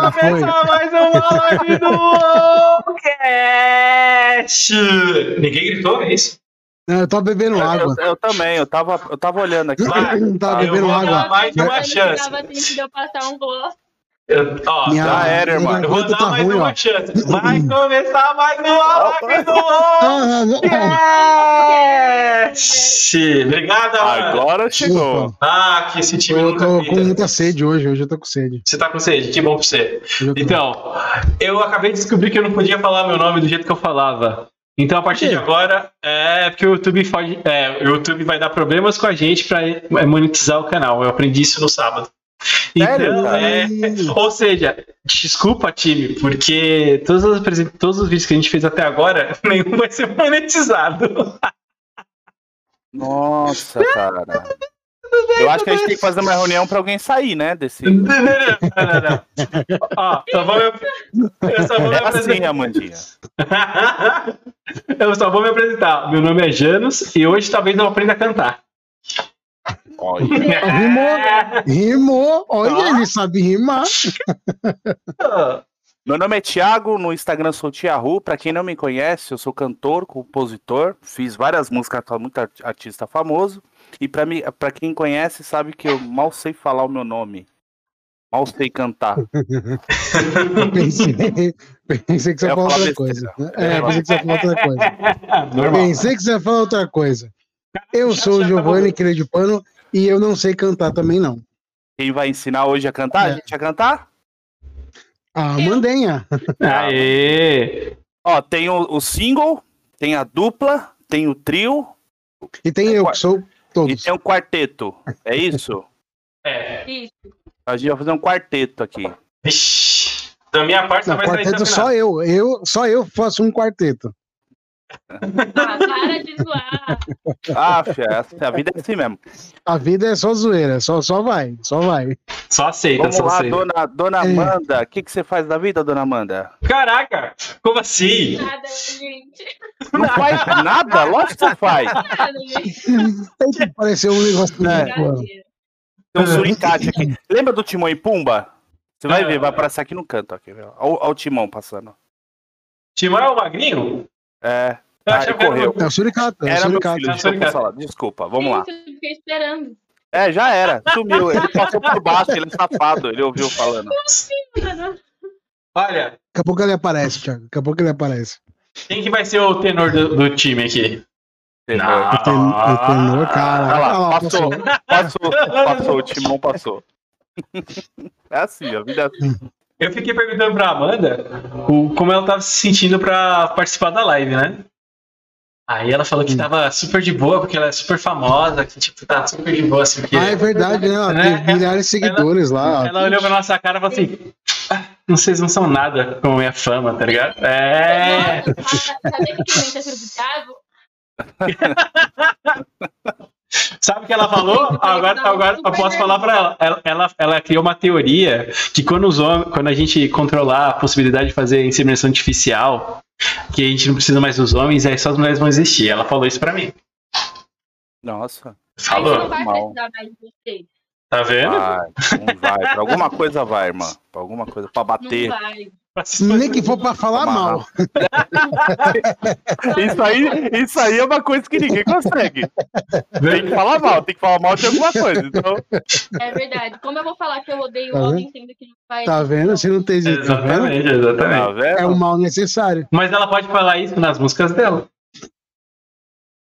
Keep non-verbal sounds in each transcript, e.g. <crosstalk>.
Vai começar mais uma live do Cast! Ninguém gritou, é isso? Não, eu tava bebendo Eu, água. eu- eu também, eu tava, eu tava olhando aqui. Vai. tava Ah, eu bebendo vou água. dar mais uma Quando chance. Tava tentando eu passar um gloss. Eu, ó, Minha- já era, irmão. eu vou garganta dar tá mais ruim, uma ó. chance. Vai começar mais uma live do Cast! Obrigado, mano. Agora chegou. Ah, que esse time Eu nunca tô grita. com muita sede hoje, hoje eu tô com sede. Você tá com sede, que bom pra você. Eu tô- Então, eu acabei de descobrir que eu não podia falar meu nome do jeito que eu falava. Então, a partir de agora, é porque o YouTube, pode, é, o YouTube vai dar problemas com a gente pra é, monetizar o canal. Eu aprendi isso no sábado. Sério, Então, cara? é, ou seja, desculpa, time, porque todos os, todos os vídeos que a gente fez até agora, <laughs> nenhum vai ser monetizado. Nossa, cara. Eu acho que a gente tem que fazer uma reunião pra alguém sair, né? Desse... <laughs> Não, não, não, não. Ó, só vou me, eu só vou me É assim, apresentar. Amandinha. <laughs> eu só vou me apresentar. Meu nome é Janus e hoje talvez eu aprenda a cantar. Olha. Rimou, rimou. Olha, ele sabe rimar. <laughs> Meu nome é Thiago, no Instagram sou Tiahu. Pra quem não me conhece, eu sou cantor, compositor, fiz várias músicas para muito art- artista famoso. E pra quem conhece, sabe que eu mal sei falar o meu nome. Mal sei cantar. <laughs> Pensei, pensei que você ia Eu falar outra coisa. É, pensei que você ia falar outra <laughs> coisa. Pensei que você ia falar outra coisa. Eu sou o Giovanni Queira de Pano e eu não sei cantar também, não. Quem vai ensinar hoje a cantar? A É. gente a cantar? A Mandenha. Aê! Ó, tem o, o single, tem a dupla, tem o trio E tem eu, que sou e todos. tem um quarteto. É isso? <laughs> É. Isso. A gente vai fazer um quarteto aqui. Vixe. Da minha parte, você Na vai sair quarteto só desafinado. eu. eu. Só eu faço um quarteto. Ah, para de zoar. Ah, fia, a vida é assim mesmo. A vida é só zoeira, só, só vai, só vai. Só aceita, Vamos só lá, aceita. dona, dona É. Amanda. O que, que você faz da vida, dona Amanda? Caraca! Como assim? Nada, gente. Não faz nada? Lógico que você faz. Nada, gente. Tem que parecer um negócio. É. Brincadeira. Tem um suricate aqui. Lembra do Timão e Pumba? Você vai É. ver, vai aparecer aqui no canto. Aqui, Olha o Timão passando. Timão é o magrinho? É. Eu Ah, ele correu. É o suricato, é o Era meu suricato. filho, Suricate. falar. Desculpa, vamos lá. Eu fiquei esperando. É, já era. Sumiu. Ele passou por baixo, ele é safado. Ele ouviu falando. Mano, Olha, Daqui a pouco ele aparece, Thiago. Daqui a pouco ele aparece. quem que vai ser o tenor do, do time aqui? Não. O ten- o tenor, cara. Olha lá, lá, passou. Passou, passou, o Timão passou. É assim, a vida é assim. Eu fiquei perguntando pra Amanda o, como ela tava se sentindo pra participar da live, né? Aí ela falou que Hum. tava super de boa, porque ela é super famosa, que tipo, tá super de boa, assim, porque... Ah, é verdade, né? Ela É, Tem milhares de seguidores lá. Ela olhou pra nossa cara e falou assim: "Ah, vocês não são nada com a minha fama, tá ligado? É. Do Thiago? <laughs> Sabe o que ela falou? Agora, agora eu posso falar pra ela. Ela, ela. ela criou uma teoria que quando, os homens, quando a gente controlar a possibilidade de fazer inseminação artificial, que a gente não precisa mais dos homens, aí só as mulheres vão existir. Ela falou isso pra mim. Nossa. Falou. não vai Mal. precisar mais de vocês. Tá vendo? Vai, não vai. Pra alguma coisa vai, irmã. Pra alguma coisa. Pra Não bater. vai. Nem que for pra falar Amarrar. mal. <laughs> Isso aí, isso aí é uma coisa que ninguém consegue. Tem que falar mal, tem que falar mal de alguma coisa. Então, É verdade. Como eu vou falar que eu odeio Tá homem, sendo que não vai. Tá vendo? Você não tem jeito, tá vendo? Exatamente, tá exatamente. É um mal necessário. Mas ela pode falar isso nas músicas dela.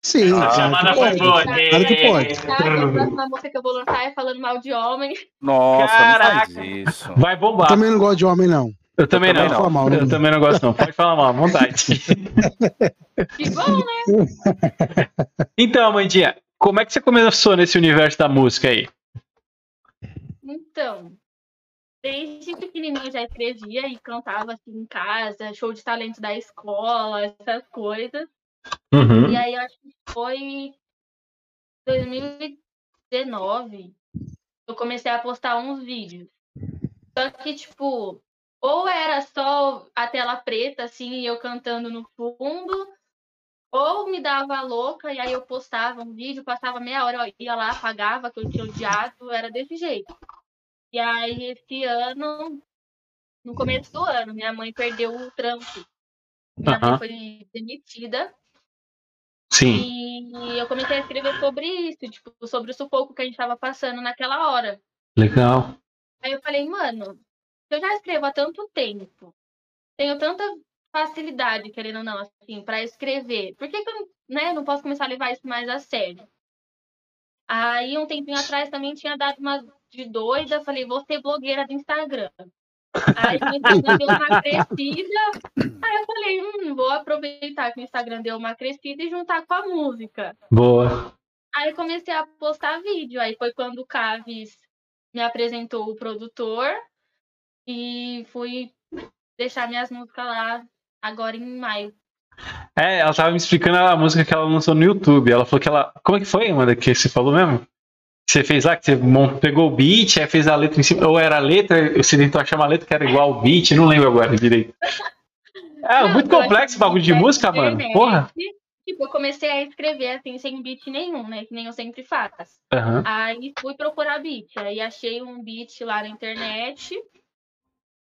Sim, Ah, claro que pode. Claro que pode. A próxima música que eu vou lançar é falando mal de homem. Nossa, Caraca. não faz isso. Vai bombar. Também não gosto de homem, não. Eu também também não. não. Mal, né? Eu também não gosto, não. Pode falar mal, à vontade. Que bom, né? <laughs> então, Amandinha, como é que você começou nesse universo da música aí? Então, desde pequenininho eu já escrevia e cantava assim em casa, show de talento da escola, essas coisas. Uhum. E aí eu acho que foi 2019 eu comecei a postar uns vídeos. Só que, tipo, ou era só a tela preta, assim, e eu cantando no fundo, ou me dava louca e aí eu postava um vídeo, passava meia hora, eu ia lá, apagava, que eu tinha odiado, era desse jeito. E aí esse ano no começo do ano. Minha mãe perdeu o trampo. Minha mãe foi demitida. Sim, E eu comecei a escrever sobre isso, tipo, sobre o sufoco que a gente tava passando naquela hora. legal. Aí eu falei, mano, eu já escrevo há tanto tempo, tenho tanta facilidade, querendo ou não, assim, pra escrever. Por que, que eu né, não posso começar a levar isso mais a sério? Aí, um tempinho atrás, também tinha dado uma de doida, falei, vou ser blogueira do Instagram. Aí o Instagram deu uma crescida. Aí eu falei, hum, vou aproveitar que o Instagram deu uma crescida e juntar com a música. Boa. Aí comecei a postar vídeo. Aí foi quando o Caves me apresentou o produtor e fui deixar minhas músicas lá agora em maio. É, ela tava me explicando a música que ela lançou no YouTube. Ela falou que ela. Como é que foi, Amanda, que você falou mesmo? Você fez lá, que você pegou o beat, aí fez a letra em cima. Ou era a letra, você tentou achar uma letra que era igual ao beat, não lembro agora direito. É Não, muito complexo esse bagulho de música, na mano. Porra. Tipo, eu comecei a escrever assim, sem beat nenhum, né? Que nem eu sempre faço. Aham. Aí fui procurar beat. Aí achei um beat lá na internet.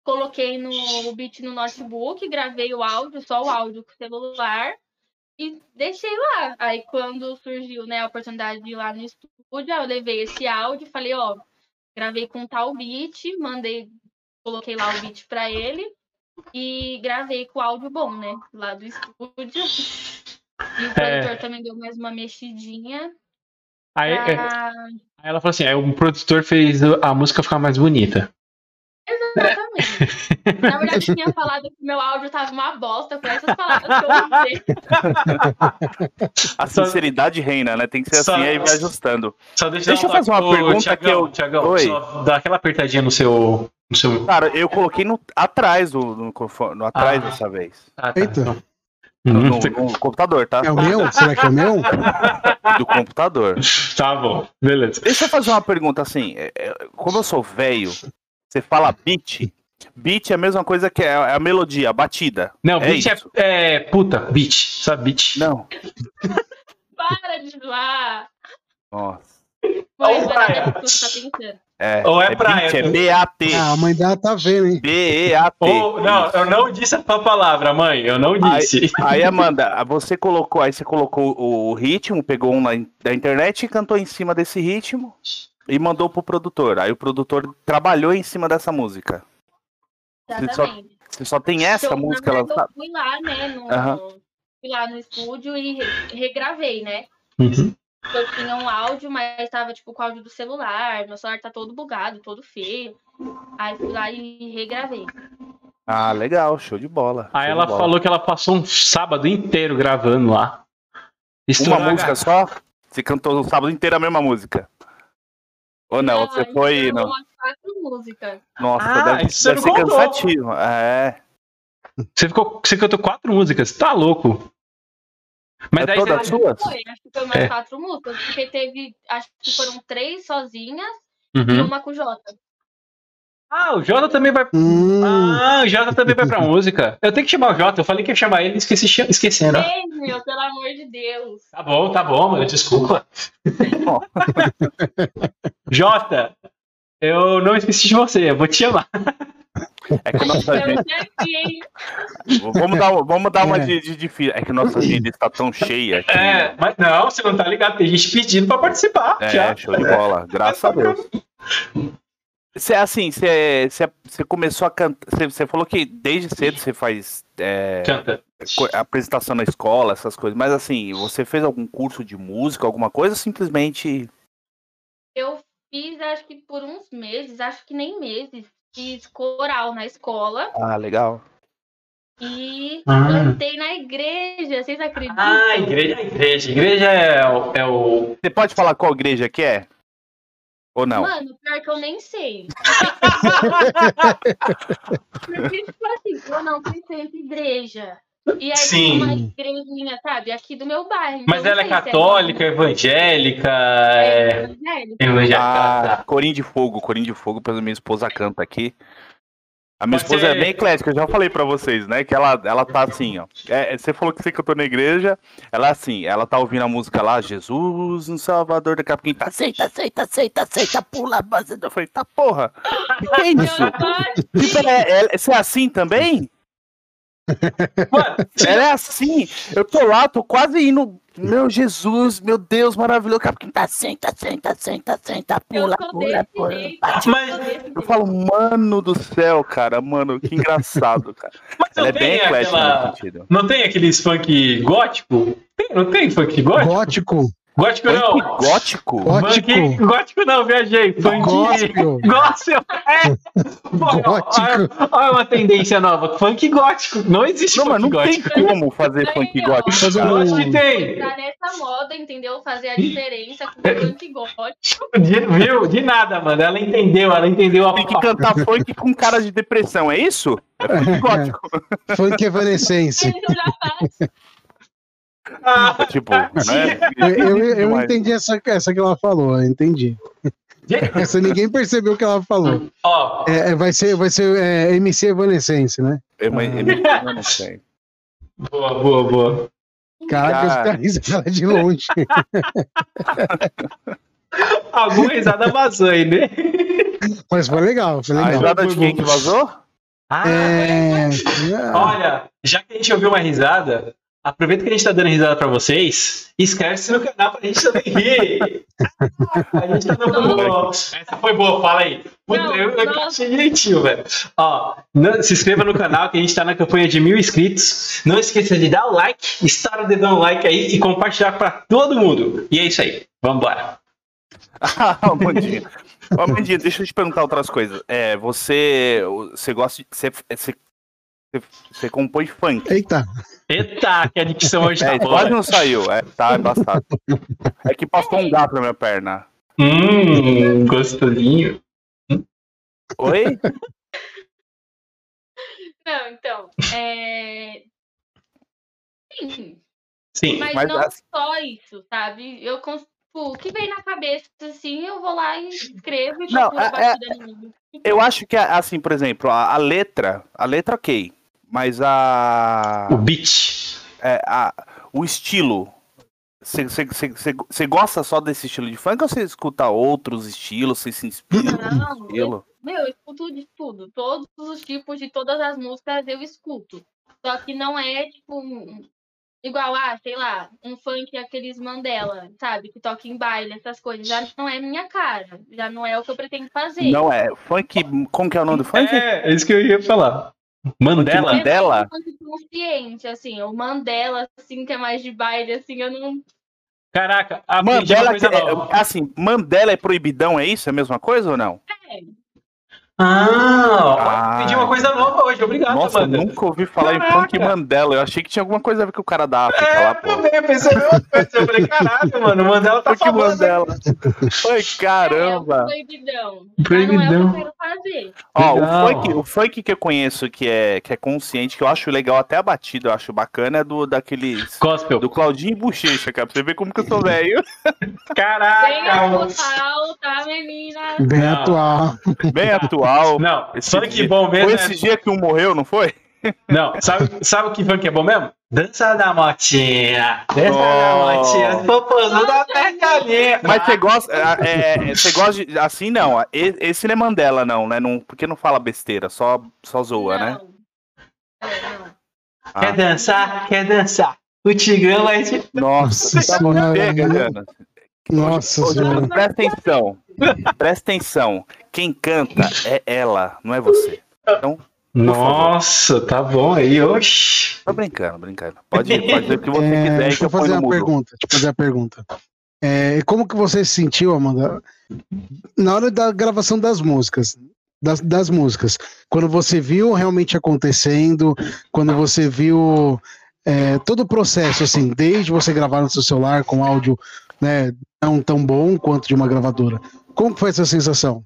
Coloquei no o beat no notebook, gravei o áudio, só o áudio com o celular. E deixei lá. Aí quando surgiu né, a oportunidade de ir lá no estúdio, eu levei esse áudio e falei, ó, gravei com tal beat, mandei, coloquei lá o beat pra ele e gravei com o áudio bom, né? Lá do estúdio. E o É. produtor também deu mais uma mexidinha. Aí, é, pra- aí ela falou assim: aí o produtor fez a música ficar mais bonita. Exatamente. Na verdade, eu tinha falado que meu áudio tava uma bosta, foi essas palavras que eu usei. A sinceridade reina, né? Tem que ser Só- assim, aí vai ajustando. Só deixa, Deixa eu fazer uma pergunta Thiagão, que eu- Thiagão, Oi. só dá aquela apertadinha no seu. No seu... Cara, eu coloquei no, atrás do no, microfone- no atrás Ah. dessa vez. Ah, tá. Eita. Então. No, Uhum, no computador, tá? É o meu? Será que é o meu? Do computador. Tá bom, beleza. Deixa eu fazer uma pergunta assim. é, é, Como eu sou velho, você fala beat. Beat é a mesma coisa que é a melodia, a batida. Não, É beat é, isso. é. Puta, beat. Sabe beat? Não. <laughs> Para de zoar. Nossa. Ou a praia. você tá. É, Ou é é praia, beat, é né? B-A-T. Ah, a mãe dela tá vendo, hein? B-E-A-T. Ou, não, eu não disse a tua palavra, mãe. Eu não disse. Aí, <laughs> Amanda, você colocou, aí você colocou o ritmo, pegou um da internet e cantou em cima desse ritmo e mandou pro produtor. Aí o produtor trabalhou em cima dessa música. Você só- Exatamente. Você só tem essa na música verdade, lançada. Eu fui lá, né? No, Aham. Fui lá no estúdio e re- regravei, né? Uhum. Eu tinha um áudio, mas tava tipo com o áudio do celular. Meu celular tá todo bugado, todo feio. Aí fui lá e regravei. Ah, legal, show de bola. Aí ela bola. falou que ela passou um sábado inteiro gravando lá. Uma Estourou música só? Você cantou o sábado inteiro a mesma música? Ou não? Você então, foi. Não. umas músicas. Nossa, Ah, deve, isso você deve ser contou. cansativo. É. Você, ficou, você cantou quatro músicas, tá louco. Mas É daí toda você... sua? Foi, acho que foi umas É. quatro músicas, porque teve, acho que foram três sozinhas e Uhum. uma com o Jota. Ah, o Jota também vai. Hum, Ah, o Jota também vai pra <laughs> música. Eu tenho que chamar o Jota. Eu falei que ia chamar ele e esqueci esquecendo. Ei, meu, pelo amor de Deus. Tá bom, tá bom, mano. Desculpa. <laughs> Jota, eu não esqueci de você. Eu vou te chamar. <laughs> É que nossa vida. Vamos dar, vamos dar uma É. de, de, É que nossa vida está tão cheia. Que... É, mas não, você não tá ligado. Tem gente pedindo pra participar. É, já. show de bola. Graças a Deus. Você, assim, você, você, você começou a cantar. Você, você falou que desde cedo você faz é, Canta. apresentação na escola, essas coisas. Mas, assim, você fez algum curso de música, alguma coisa? Ou simplesmente. Eu fiz, acho que por uns meses, acho que nem meses, fiz coral na escola Ah, legal. e Ah. cantei na igreja. Vocês acreditam? Ah, igreja, igreja. Igreja é o. É o... Você pode falar qual igreja que é? Ou não? Mano, pior que eu nem sei. <laughs> Porque, tipo assim, eu não frequento igreja. E aí Sim. uma igrejinha, sabe, aqui do meu bairro. Mas então ela é se católica, evangélica, É é. evangélica. Evangélica. Ah. Corim de Fogo, Corim de Fogo, pela minha esposa canta aqui. A minha Pode esposa é bem eclética, eu já falei pra vocês, né? Que ela, ela tá assim, ó. É, você falou que você cantou na igreja, ela é assim, ela tá ouvindo a música lá, Jesus, um Salvador, daqui a pouquinho tá, aceita, aceita, aceita, aceita, pula, mas eu falei, tá porra, que é <laughs> isso? Tipo, é, é, você é assim também? Mano, Ela é assim, eu tô lá, tô quase indo, meu Jesus, meu Deus, maravilhoso, daqui a pouquinho tá, senta, senta, senta, senta, Eu pula, pula, pula. Mas- eu falo, mano do céu, cara, mano, que engraçado, cara. mas Ela é não bem aquela. Não tem aqueles funk gótico? Tem, não tem funk gótico? Gótico. Gótico não. Gótico? Gótico. Funk, gótico não, viajei. Funk Gospel. Gospel. É. <laughs> Gótico. Olha, olha uma tendência nova. Funk gótico. Não existe Não, funk mas não tem gótico. como fazer Aí, funk gótico. Fazer Eu um- acho que tem. Entrar nessa moda, entendeu? Fazer a diferença com o funk gótico. De, viu? De nada, mano. Ela entendeu, ela entendeu a Tem que cantar funk com cara de depressão, é isso? É funk gótico. Funk Evanescence. <laughs> Ah, tipo, né? Eu, eu, eu entendi essa, essa que ela falou, eu entendi. Essa ninguém percebeu o que ela falou. Ó, É, é, vai ser, vai ser é, MC Evanescence, né? Eu, eu- eu não sei. boa, boa, boa. Caraca, caras risaram de longe. <laughs> Alguma risada vazou aí, né? Mas foi legal, foi A legal. risada de quem que vazou? Ah, É, Olha, já que a gente ouviu uma risada, aproveita que a gente tá dando risada pra vocês e inscreve-se no canal pra gente também rir. a gente tá dando. Essa foi boa, fala aí. Puta, Não, eu, eu achei direitinho, velho. Ó, não- se inscreva no canal que a gente tá na campanha de mil inscritos. Não esqueça de dar o like, estar o dedão no like aí e compartilhar pra todo mundo. E é isso aí. Vambora. <laughs> Ah, Amandinha. Ô, Amandinha, deixa eu te perguntar outras coisas. É, você, você gosta de. Você, você, você, você compõe funk. Eita, Eita, que a dicção hoje <laughs> tá É, boa. quase não saiu. É, tá embaçado. É que passou um gato na minha perna. Hum, gostosinho. Oi? Não, então. É... Sim, Sim. mas, Mas não assim- só isso, sabe? Eu cons- tipo, o que vem na cabeça, assim, eu vou lá e escrevo e Não, é- mim. Eu acho que, assim, por exemplo, a, a letra. A letra, ok. Mas a. O beat. é, a- o estilo. Você gosta só desse estilo de funk ou você escuta outros estilos? Você se inspira Não, estilo? Meu, eu escuto de tudo. Todos os tipos de todas as músicas eu escuto. Só que não é, tipo, um- igual, ah, sei lá, um funk aqueles Mandela, sabe? Que toca em baile, essas coisas. Já não é minha cara. Já não é o que eu pretendo fazer. Não é. Funk. Como que é o nome do funk? É, é isso que eu ia falar. Mandela? Mandela? É consciente, assim. O Mandela, assim, que é mais de baile, assim, eu não. Caraca, aprendi uma Mandela, é- assim, Mandela é proibidão, é isso? É a mesma coisa ou não? Ah, Ah. aprendi uma coisa nova hoje. Obrigado, Nossa, eu Amanda. nunca ouvi falar em Caraca. funk Mandela. Eu achei que tinha alguma coisa a ver com o cara da África É, lá, eu pô. também eu pensei a mesma coisa. Eu falei, caralho, mano, o Mandela tá Funk falando. Mandela. Ai, <laughs> É, caramba. um proibidão. Já não é o Proibidão. que eu quero fazer. Ó, Legal. o funk, o funk que eu conheço que é, que é consciente, que eu acho legal, até a batida eu acho bacana, é do daqueles. Gospel. Do Claudinho Bochecha, cara. Pra você ver como que eu sou velho. Bem Caraca. atual, tá, menina? bem Não. atual. Bem atual. Não, Esse funk dia- bom mesmo. Foi é- esse dia que um morreu, não foi? <laughs> Não, sabe, sabe o que funk é bom mesmo? Dança da motinha. Dança da Oh. motinha. Popozudo da pergalinha. Mas você gosta. é, é, Você gosta de. Assim não. e- Esse não é Mandela, não, né? Não, porque não fala besteira, só, só zoa, né? Não. É, não. Ah. Quer dançar? Quer dançar? O Tigrão vai te. Nossa, tá senhora, chega, né? Nossa Ô, senhora. presta atenção. Presta atenção. Quem canta é ela, não é você. Então, Nossa, tá bom aí, oxi. tô brincando, brincando. Pode, pode dizer o que você É, quiser deixa eu fazer uma mudo. pergunta. Deixa eu fazer a pergunta. É, como que você se sentiu, Amanda, na hora da gravação das músicas? Das, das músicas. Quando você viu realmente acontecendo, quando você viu é, todo o processo, assim, desde você gravar no seu celular com áudio né, não tão bom quanto de uma gravadora. Como que foi essa sensação?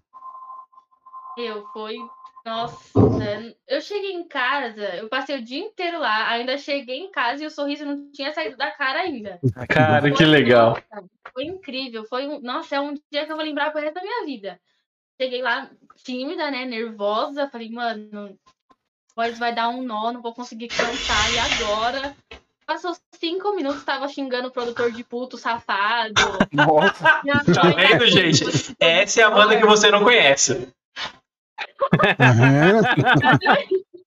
Eu fui. Nossa, eu cheguei em casa, eu passei o dia inteiro lá, ainda cheguei em casa e o sorriso não tinha saído da cara ainda. <laughs> Cara, que Foi- legal. nossa, Foi incrível, foi um, nossa, é um dia que eu vou lembrar pro resto da minha vida. cheguei lá tímida, né? Nervosa. Falei, mano, voz vai dar um nó, não vou conseguir cantar. E agora? Passou cinco minutos, tava xingando o produtor de puto, safado. Nossa. Tá vendo, gente? Essa é a banda que você não conhece. <laughs>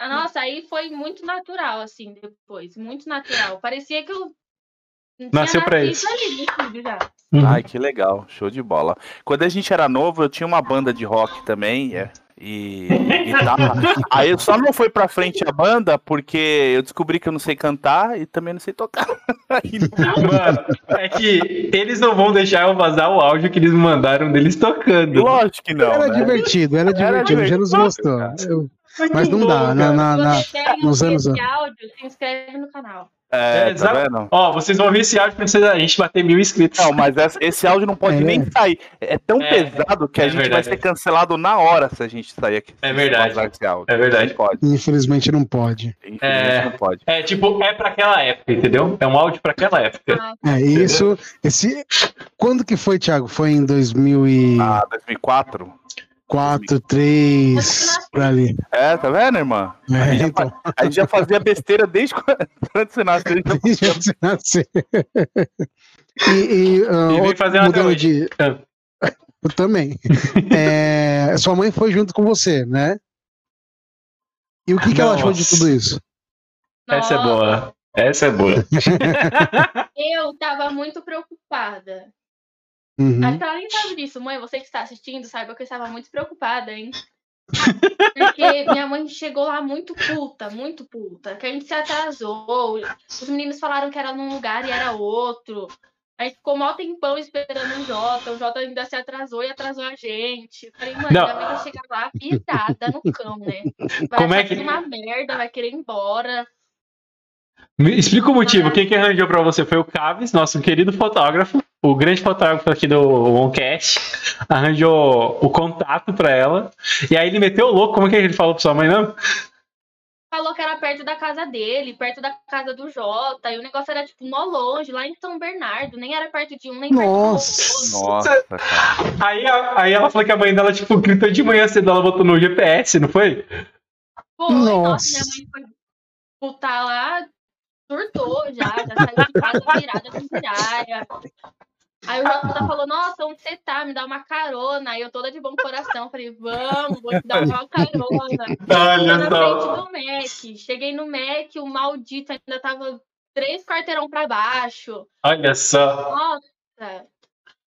Nossa, aí foi muito natural, assim, depois. Muito natural. Parecia que eu. Nasceu pra isso. ali. Ai, que legal, show de bola. Quando a gente era novo, eu tinha uma banda de rock também, é, e, <laughs> e guitarra. Aí só não foi pra frente a banda porque eu descobri que eu não sei cantar e também não sei tocar. <laughs> Mano, é que eles não vão deixar eu vazar o áudio que eles me mandaram deles tocando. Lógico que não, Era né? divertido, era divertido, já nos gostou. mas não dá, na, na, Se na- você quer nos anos- esse áudio, se inscreve no canal. É, tá Exato. vendo? Ó, vocês vão ouvir esse áudio pra vocês- a gente bater mil inscritos. Não, mas essa- esse áudio não pode É, nem sair. É tão É, pesado que a é gente vai ser cancelado na hora se a gente sair aqui. É verdade. vazar esse áudio. É verdade. Não pode. infelizmente não pode. Infelizmente É. não pode. É tipo, é pra aquela época, entendeu? É um áudio pra aquela época. Ah, É isso. Esse, quando que foi, Thiago? Foi em 2004, Ah, 2004? 2003, por ali. É, tá vendo, irmã? É, já então, A gente já fazia besteira desde quando <laughs> antes de nascer. a gente já deixa eu te nascer. E, e, ah, E vem outro- fazendo até mudando de. Ah. Eu também. É, sua mãe foi junto com você, né? E o que, que ela achou de tudo isso? Essa é boa. Essa é boa. Eu tava muito preocupada. Uhum. Acho que ela nem sabe disso. Mãe, você que está assistindo, saiba que eu estava muito preocupada, hein? Porque minha mãe chegou lá muito puta, muito puta. Que a gente se atrasou. Os meninos falaram que era num lugar e era outro. A gente ficou mó tempão esperando o Jota. O Jota ainda se atrasou e atrasou a gente. Falei, mãe, Não. minha mãe vai chegar lá virada no cão, né? Vai Como é que- uma merda, vai querer ir embora. Me explica o motivo. Quem que arranjou pra você foi o Caves, nosso querido fotógrafo, o grande fotógrafo aqui do OneCast. Arranjou o contato pra ela. E aí ele meteu o louco. Como é que ele falou pra sua mãe, não? falou que era perto da casa dele, perto da casa do Jota, e o negócio era tipo mó longe, lá em São Bernardo, nem era perto de um, nem perto do Nossa. outro. Nossa, cara. Aí, aí ela falou que a mãe dela, tipo, gritou de manhã cedo, ela botou no GPS, não foi? Foi, Nossa. nossa, minha mãe foi putar lá, surtou já, já saiu de casa virada com piralha. Aí o Jota falou, nossa, onde você tá? Me dá uma carona. Aí eu toda de bom coração, falei, vamos, vou te dar uma carona. <laughs> Olha na só. frente do Mac. Cheguei no Mac, o maldito ainda tava três quarteirão pra baixo. Olha só. Nossa,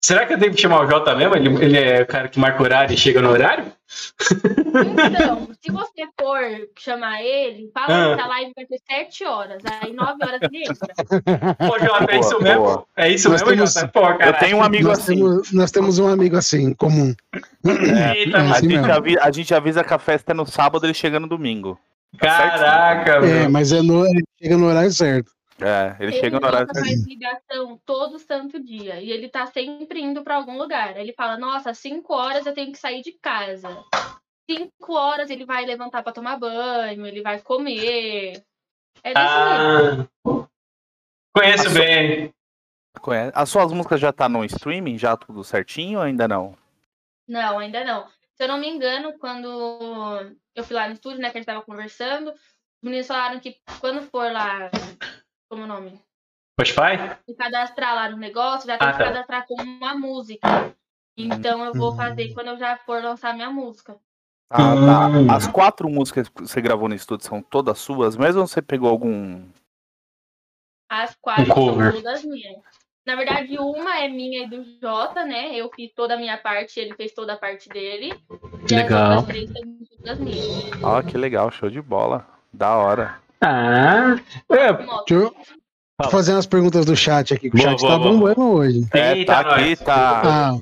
Será que eu tenho que chamar o Jota mesmo? Ele, ele é o cara que marca horário e chega no horário? <laughs> Então, se você for chamar ele, fala Ah. que a live vai ter 7 horas. Aí 9 horas ele entra. Pô, Jota, é isso Boa, mesmo? boa. É isso Nós mesmo, temos- Jota? Pô, cara. Eu tenho um amigo Nós assim. temos, nós temos um amigo assim, comum. Eita, É, A gente, mesmo. avi- a gente avisa que a festa é no sábado ele chega no domingo. Tá? Caraca, É, meu. mas é no, ele chega no horário certo. É, ele Ele chega no horário. faz ligação todo santo dia. E ele tá sempre indo pra algum lugar. Ele fala, nossa, 5 horas eu tenho que sair de casa. 5 horas ele vai levantar pra tomar banho, ele vai comer. É desse jeito. Ah, conheço Passou. bem. Conhece? As suas músicas já tá no streaming, já tudo certinho ou ainda não? Não, ainda não. Se eu não me engano, quando eu fui lá no estúdio, né, que a gente tava conversando, os meninos falaram que quando for lá, como é o nome? Spotify? Se cadastrar lá no negócio, já tem Ah, que tá. cadastrar como uma música. Então eu vou Hum. fazer quando eu já for lançar minha música. Ah, tá. As quatro músicas que você gravou no estúdio são todas suas, mesmo ou você pegou algum. As quatro Um são todas minhas. Na verdade, uma é minha e do Jota, né? Eu fiz toda a minha parte, ele fez toda a parte dele. E Legal. as outras três são todas minhas. Ó, que legal, show de bola. Da hora. Ah, é. Deixa eu fazer umas perguntas do chat aqui, que o Boa, chat boa, tá boa. bombando hoje. É, Eita, tá aqui, nós. tá. Ah,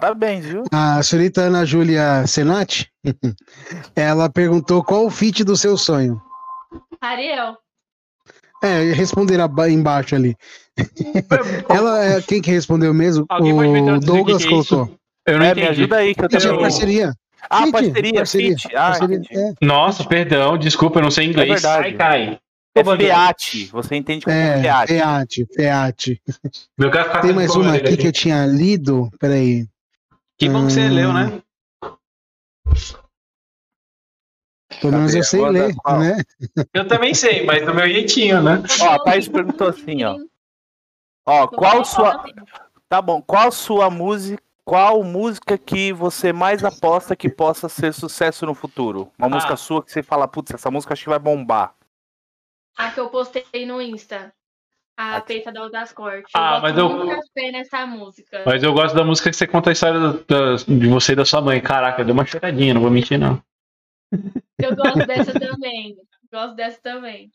Parabéns, viu? a senhorita Ana Júlia Senati, <laughs> ela perguntou qual o fit do seu sonho. Ariel. É, responder aba- embaixo ali. <laughs> Ela é quem que respondeu mesmo? Alguém me o Douglas que que é eu não É, me entendi. ajuda aí que eu é também. parceria. Ah, Fit, parceria, parceria, fit. Ah, parceria, é. Nossa, perdão, desculpa, eu não sei inglês. verdade. Ai, cai. É FEAT. Você entende como É, FEAT. FEAT, FEAT. Tem mais uma aqui que eu tinha lido. Peraí. Que bom que você Hum. leu, né? Pelo menos eu sei ler, qual? né? Eu também sei, mas do meu jeitinho, né? Ó, a Thaís perguntou assim, ó. Ó, qual sua. Tá bom, qual sua música. Qual música que você mais aposta que possa ser sucesso no futuro? Uma música Ah. sua que você fala, putz, essa música acho que vai bombar. A que eu postei no Insta. A Aqui. Peita da das Cortes. Ah, eu mas boto eu- nessa música. Mas eu gosto da música que você conta a história da- da- de você e da sua mãe. Caraca, deu uma choradinha, não vou mentir, não. Eu gosto <laughs> dessa também. Gosto dessa também.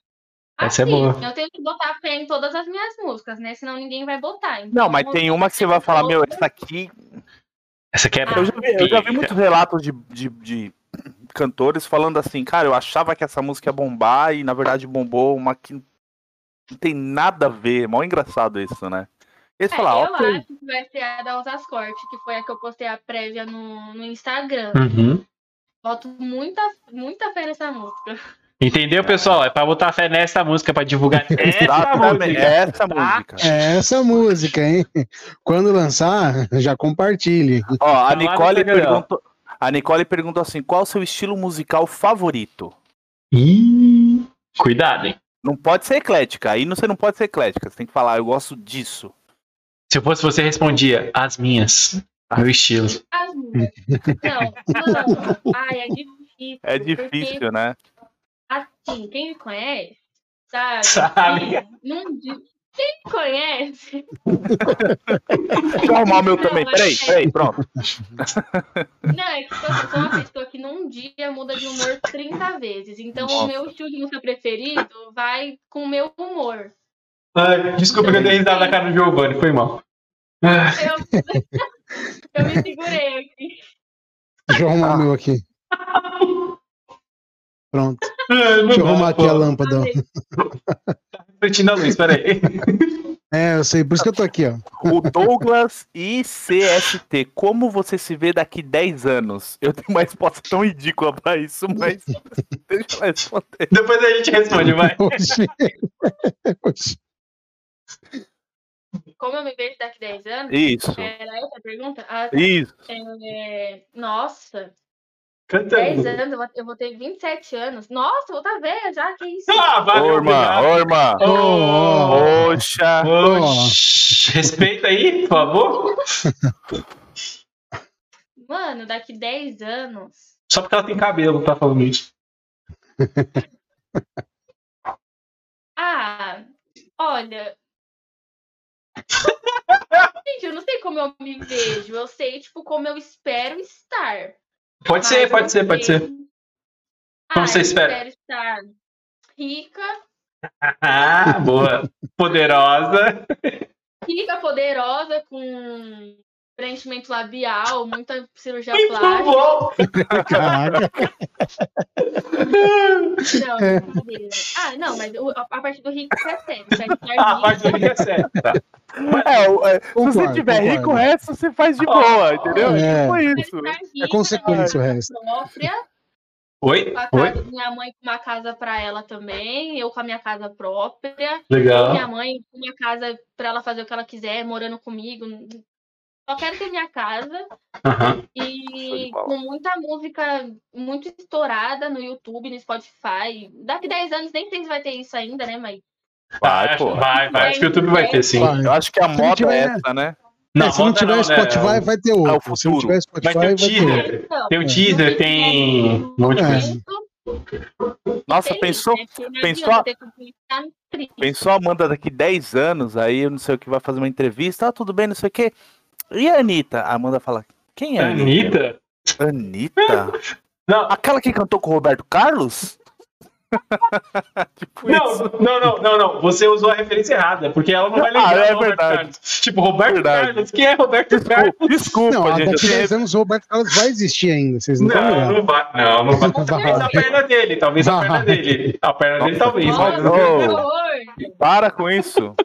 Essa é Assim, boa. Eu tenho que botar fé em todas as minhas músicas, né? Senão ninguém vai botar. Então, Não, mas tem uma que você vai falar, meu, essa aqui. Essa aqui é Ah, Eu já vi, eu já vi muitos relatos de, de, de cantores falando assim, cara, eu achava que essa música ia bombar e na verdade bombou uma que não tem nada a ver. Mó engraçado isso, né? Eles É, falam, eu ok. acho que vai ser a da Osas Corte, que foi a que eu postei a prévia no, no Instagram. Uhum. Boto muita, muita fé nessa música. Entendeu, pessoal? É pra botar fé nessa música, pra divulgar <laughs> essa Exatamente, música. é essa música. É essa música, hein? Quando lançar, já compartilhe. Ó, a Tá Nicole perguntou. A Nicole perguntou assim: qual o seu estilo musical favorito? Ih, cuidado, hein? Não pode ser eclética. Aí você não pode ser eclética. Você tem que falar, eu gosto disso. Se eu fosse você, respondia as minhas. Meu estilo. As músicas. Não, não. Ai, é difícil. É porque, difícil, né? assim, quem me conhece, sabe? Sabe. dia... Quem me conhece, <laughs> Deixa eu arrumar o meu Não, também. Peraí, é- peraí, pronto. <laughs> Não, é que eu sou uma pessoa que num dia muda de humor 30 vezes. Então, Nossa. o meu estilo de música preferido vai com o meu humor. Ai, desculpa que eu dei risada na cara do Giovanni, foi mal. Ah, Eu, <laughs> eu me segurei aqui. Deixa eu arrumar o meu aqui. Pronto. não Deixa eu arrumar aqui a lâmpada. Refletindo a luz, peraí. <laughs> É, eu sei, por isso que eu tô aqui, ó. O Douglas ICST, como você se vê daqui 10 anos? Eu tenho uma resposta tão ridícula pra isso, mas <laughs> deixa eu responder. Depois a gente responde, vai. <laughs> Como eu me vejo daqui a 10 anos? Isso, Era essa a pergunta? Ah, tá. isso. É, nossa, 10 Cantando. anos, eu vou- eu vou ter 27 anos. Nossa, eu vou estar velha já, que isso? Ah, Ô, valeu, irmã, obrigado. ô, irmã. Ô, Poxa. Oxi, Respeita aí, por favor. Mano, daqui 10 anos. Só porque ela tem cabelo, tá falando isso. Ah, olha. <laughs> Gente, eu não sei como eu me vejo. Eu sei, tipo, como eu espero estar. Pode Mas ser, eu pode ser, pode ser. Ah, Como você eu espera? espero estar rica, <laughs> Ah, boa. Poderosa. rica, poderosa, com preenchimento labial, muita cirurgia Muito plástica. bom. Caraca. Não, É. brincadeira. Ah, não, mas o- a, a parte do rico é sério. Estar Ah, a parte do Rick é sério. Tá. É, é, se você Concordo, tiver rico, o resto você faz de boa, entendeu? É. Tipo tá isso. É consequência o resto. própria, Oi? com a Oi? casa, minha mãe com uma casa pra ela também, eu com a minha casa própria, Legal. minha mãe com uma casa pra ela fazer o que ela quiser, morando comigo. Só quero ter minha casa. Show e com muita música muito estourada no YouTube, no Spotify. Daqui 10 anos nem sei se vai ter isso ainda, né, mas Vai, Acho- pô. vai, vai. Acho que o YouTube vai ter sim. Vai. Eu acho que a não moda tiver- é essa, né? É, se não tiver né? Spotify, vai ter outro. Se não futuro. tiver Spotify, Vai ter vai o ter outro. teaser. Então, Tem o teaser, tem um monte de É. coisa. Nossa, tem pensou, né? Não pensou- ter ficar triste. pensou a Amanda daqui 10 anos, aí eu não sei o que vai fazer uma entrevista, ah, tudo bem, não sei o que. E a Anitta? A Amanda fala, quem é a Anitta? Anitta? Anitta? <laughs> Não, Aquela que cantou com o Roberto Carlos? <laughs> tipo não, isso. não, não, não, não. Você usou a referência errada, porque ela não vai lembrar Ah, é Roberto verdade. Carlos. Tipo, Roberto Verdade. Carlos. Quem é Roberto Carlos? Desculpa, desculpa Não, gente. daqui eu a tenho- 10 anos o Roberto Carlos vai existir ainda. Vocês não estão Não, não vai. Não, não vai. Talvez a perna dele, talvez a perna dele. A perna dele, talvez. Nossa, mas-. Para com isso.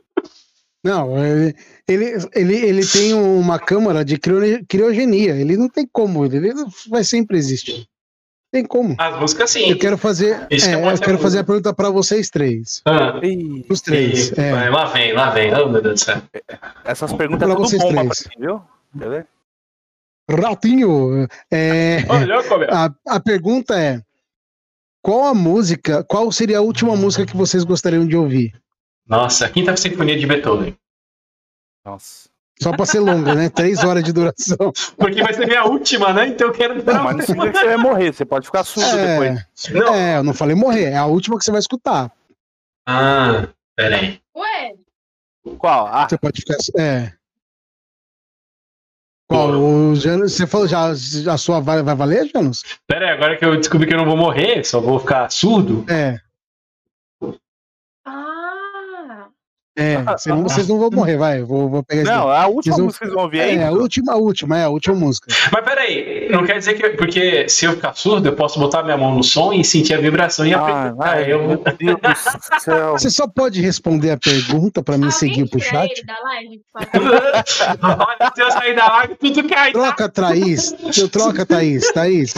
Não, ele, ele, ele, ele tem uma câmara de crio- criogenia. Ele não tem como, ele vai sempre existir. Tem como. As músicas sim. Eu quero fazer, é, é eu quero música. fazer a pergunta para vocês três. Ah, Os três. e- É. vai, Lá vem, lá vem. Oh, meu Deus do céu. essas perguntas é Pra tudo vocês bomba três. pra mim, viu? Quer ver? Ratinho, é, Olha, é. a, a pergunta é: qual a música, qual seria a última música que vocês gostariam de ouvir? Nossa, a quinta sinfonia de Beethoven. Nossa. Só pra ser longa, né? Três horas de duração. <laughs> Porque vai ser minha última, né? Então eu quero Não, mas não significa que você vai morrer, você pode ficar surdo depois. É, Não. é, eu não falei morrer, é a última que você vai escutar. Ah, peraí. Ué, Qual? Ah, Você pode ficar. É. Qual? O Janus, você falou já, a sua vai, vai valer, Janus? Peraí, agora que eu descobri que eu não vou morrer, só vou ficar surdo. É. ah, É, senão vocês não vão morrer, vai. Vou, vou pegar esse não, a última Vocês vão- música que vocês vão ouvir aí. É, a última, a última, é a última música. Mas peraí, não quer dizer que. Porque se eu ficar surdo, eu posso botar minha mão no som e sentir a vibração e Ah, apertar. eu... meu Deus do céu. Você só pode responder a pergunta pra mim alguém seguir pro chat? ele da live. Olha, se eu sair da live, tudo cai. tá? Troca, Thaís. Eu troca, Thaís. Thaís.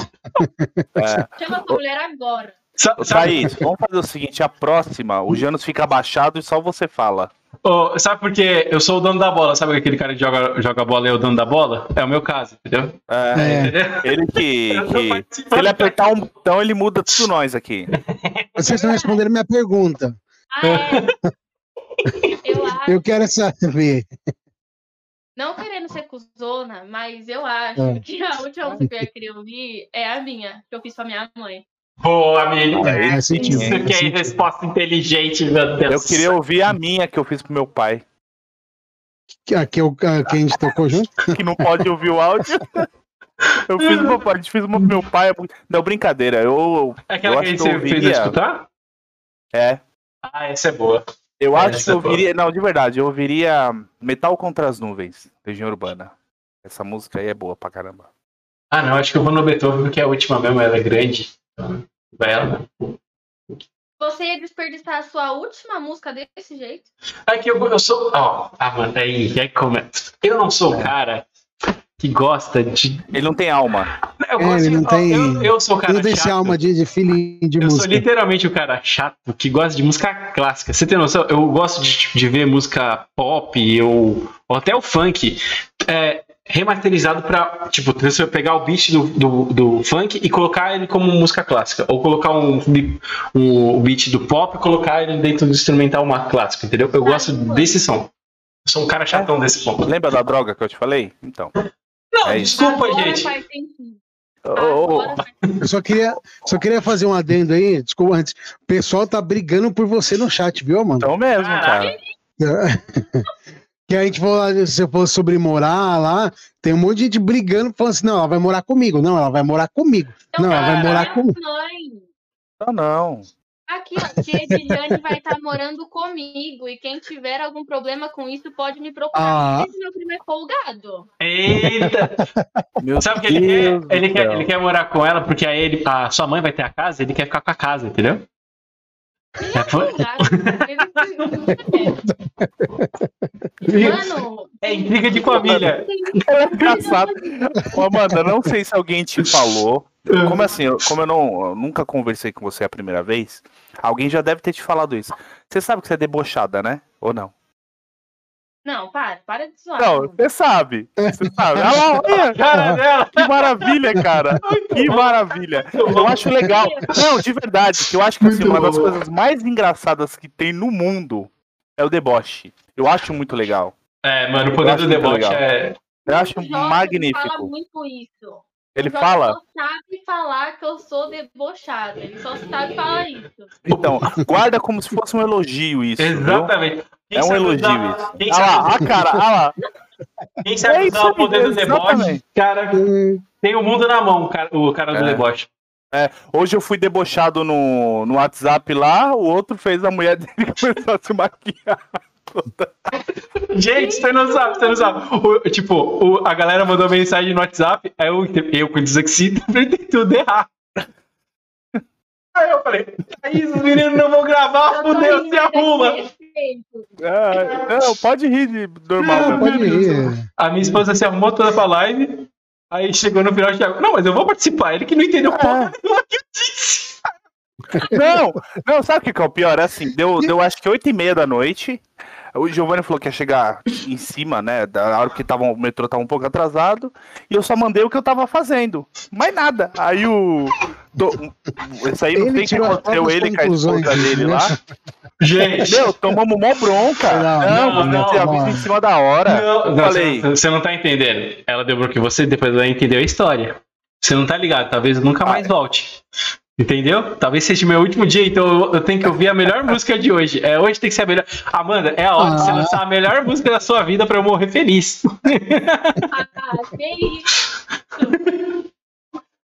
É. Chama essa mulher agora. Sa- Thaís, vamos fazer o seguinte: a próxima, o Janus fica abaixado e só você fala. Ô, sabe por quê? Eu sou o dono da bola. Sabe aquele cara que joga, joga bola e é o dono da bola? É o meu caso, entendeu? É, É. Entendeu? <laughs> Ele que. Que- se ele apertar um botão, ele muda tudo nós aqui. Vocês não responderam minha pergunta. Ah, é. <laughs> Eu acho, Eu quero saber. não querendo ser cuzona, mas eu acho É. que a última música que eu ia querer ouvir é a minha, que eu fiz pra minha mãe. Boa, menina. Faz sentido. Isso que é sentido. resposta inteligente, meu Deus. Eu queria ouvir a minha que eu fiz pro meu pai. Que, a, que, eu- a, que a gente tocou junto? <laughs> Que não pode ouvir o áudio. Eu fiz pro meu pai, a gente fez uma pro meu pai. é Não, brincadeira. Eu. É aquela eu que acho você que eu fez eu ouviria- escutar? É. Ah, essa é boa. Eu É, acho que é eu boa. ouviria. Não, de verdade, eu ouviria Metal contra as Nuvens, Legião Urbana. Essa música aí é boa pra caramba. Ah, não, acho que eu vou no Beethoven porque a última mesmo ela é grande. Então. Você ia desperdiçar a sua última música desse jeito? É que eu, eu sou. Ó, ah, mano, aí, aí começa. Eu não sou o É. cara que gosta de. Ele não tem alma. Eu, É, ele de- não tem- eu, eu sou o cara Não tem chato. esse alma de, de feeling de Eu sou música. literalmente o cara chato que gosta de música clássica. Você tem noção? Eu gosto de, de ver música pop ou, ou até o funk é, remasterizado pra, tipo, você pegar o beat do, do, do funk e colocar ele como música clássica. Ou colocar um, um, o beat do pop e colocar ele dentro do instrumental uma clássica, entendeu? Eu gosto desse som. Eu sou um cara chatão desse ponto. Lembra da droga que eu te falei? Então. Não, É desculpa, Agora gente. faz Agora faz Eu só queria, só queria fazer um adendo aí, desculpa antes. O pessoal tá brigando por você no chat, viu, mano? Então mesmo, cara. Que a gente falou, se eu fosse sobre morar lá, tem um monte de gente brigando, falando assim, não, ela vai morar comigo. Não, ela vai morar comigo. Não, ela vai morar Caraca. comigo. Não, não. aqui, ó, tia Ediliane vai estar morando comigo e quem tiver algum problema com isso pode me procurar. Ah. Esse meu primo é folgado. Eita! <laughs> Meu Sabe o que ele Deus quer? Ele quer, ele quer morar com ela porque aí ele, a sua mãe vai ter a casa, ele quer ficar com a casa, entendeu? Ele é folgado. Ele- <laughs> Mano, É intriga de família. É engraçado. Ô, Amanda, não sei se alguém te falou. Como assim? Como eu, não, eu nunca conversei com você a primeira vez, alguém já deve ter te falado isso. Você sabe que você é debochada, né? Ou não? Não, para, para de zoar. Não, você sabe. Você sabe. Olha lá, olha, <laughs> Cara dela. que maravilha, cara. Que maravilha. Eu acho legal. Não, de verdade, que eu acho que assim, uma das coisas mais engraçadas que tem no mundo é o deboche. Eu acho muito legal. É, mano, o poder do deboche legal. é. Eu acho O Jorge fala magnífico. muito isso. Ele Jorge fala. só sabe falar que eu sou debochada. Ele só sabe falar isso. Então, guarda como se fosse um elogio isso. Exatamente. É um elogio usar- isso. Quem Olha lá, sabe, a cara, olha lá. <laughs> quem sabe É usar o poder do deboche, exatamente. cara, tem o mundo na mão, cara, o cara do É. deboche. Hoje eu fui debochado no, no WhatsApp lá, o outro fez a mulher dele <laughs> começar a se maquiar. <laughs> Gente, você não sabe, você não sabe. O- tipo, o- a galera mandou mensagem no WhatsApp, aí eu, eu com dislexia, <laughs> interpretei tudo errado. Aí eu falei, aí os meninos não vão gravar, fudeu, se arruma. Ah, não, pode rir de normal. Não, mesmo. Pode ir. A minha esposa se arrumou toda pra live, aí chegou no final, Thiago, não, mas eu vou participar. Ele que não entendeu porra nenhuma que eu disse. Não, não, sabe o que que é o pior? É assim, deu, deu acho que 8 e meia da noite. O Giovanni falou que ia chegar em cima, né? Da hora que tava, o metrô tava um pouco atrasado. E eu só mandei o que eu tava fazendo. Mais nada. Aí o. Do, esse aí não Ele tem que aconteceu ele com a esposa dele né? lá. Gente. Meu, tomamos mó bronca. Não, Não, não, você não, em cima da hora. Não, não, falei. Você, não tá entendendo. Ela deu porque você depois ela entendeu a história. Você não tá ligado, talvez eu nunca Ah, mais é. volte. Entendeu? Talvez seja meu último dia, então eu- eu tenho que ouvir a melhor <laughs> música de hoje. É, hoje tem que ser a melhor. Amanda, é a hora de você Ah. lançar a melhor música da sua vida pra eu morrer feliz. Ah, que isso.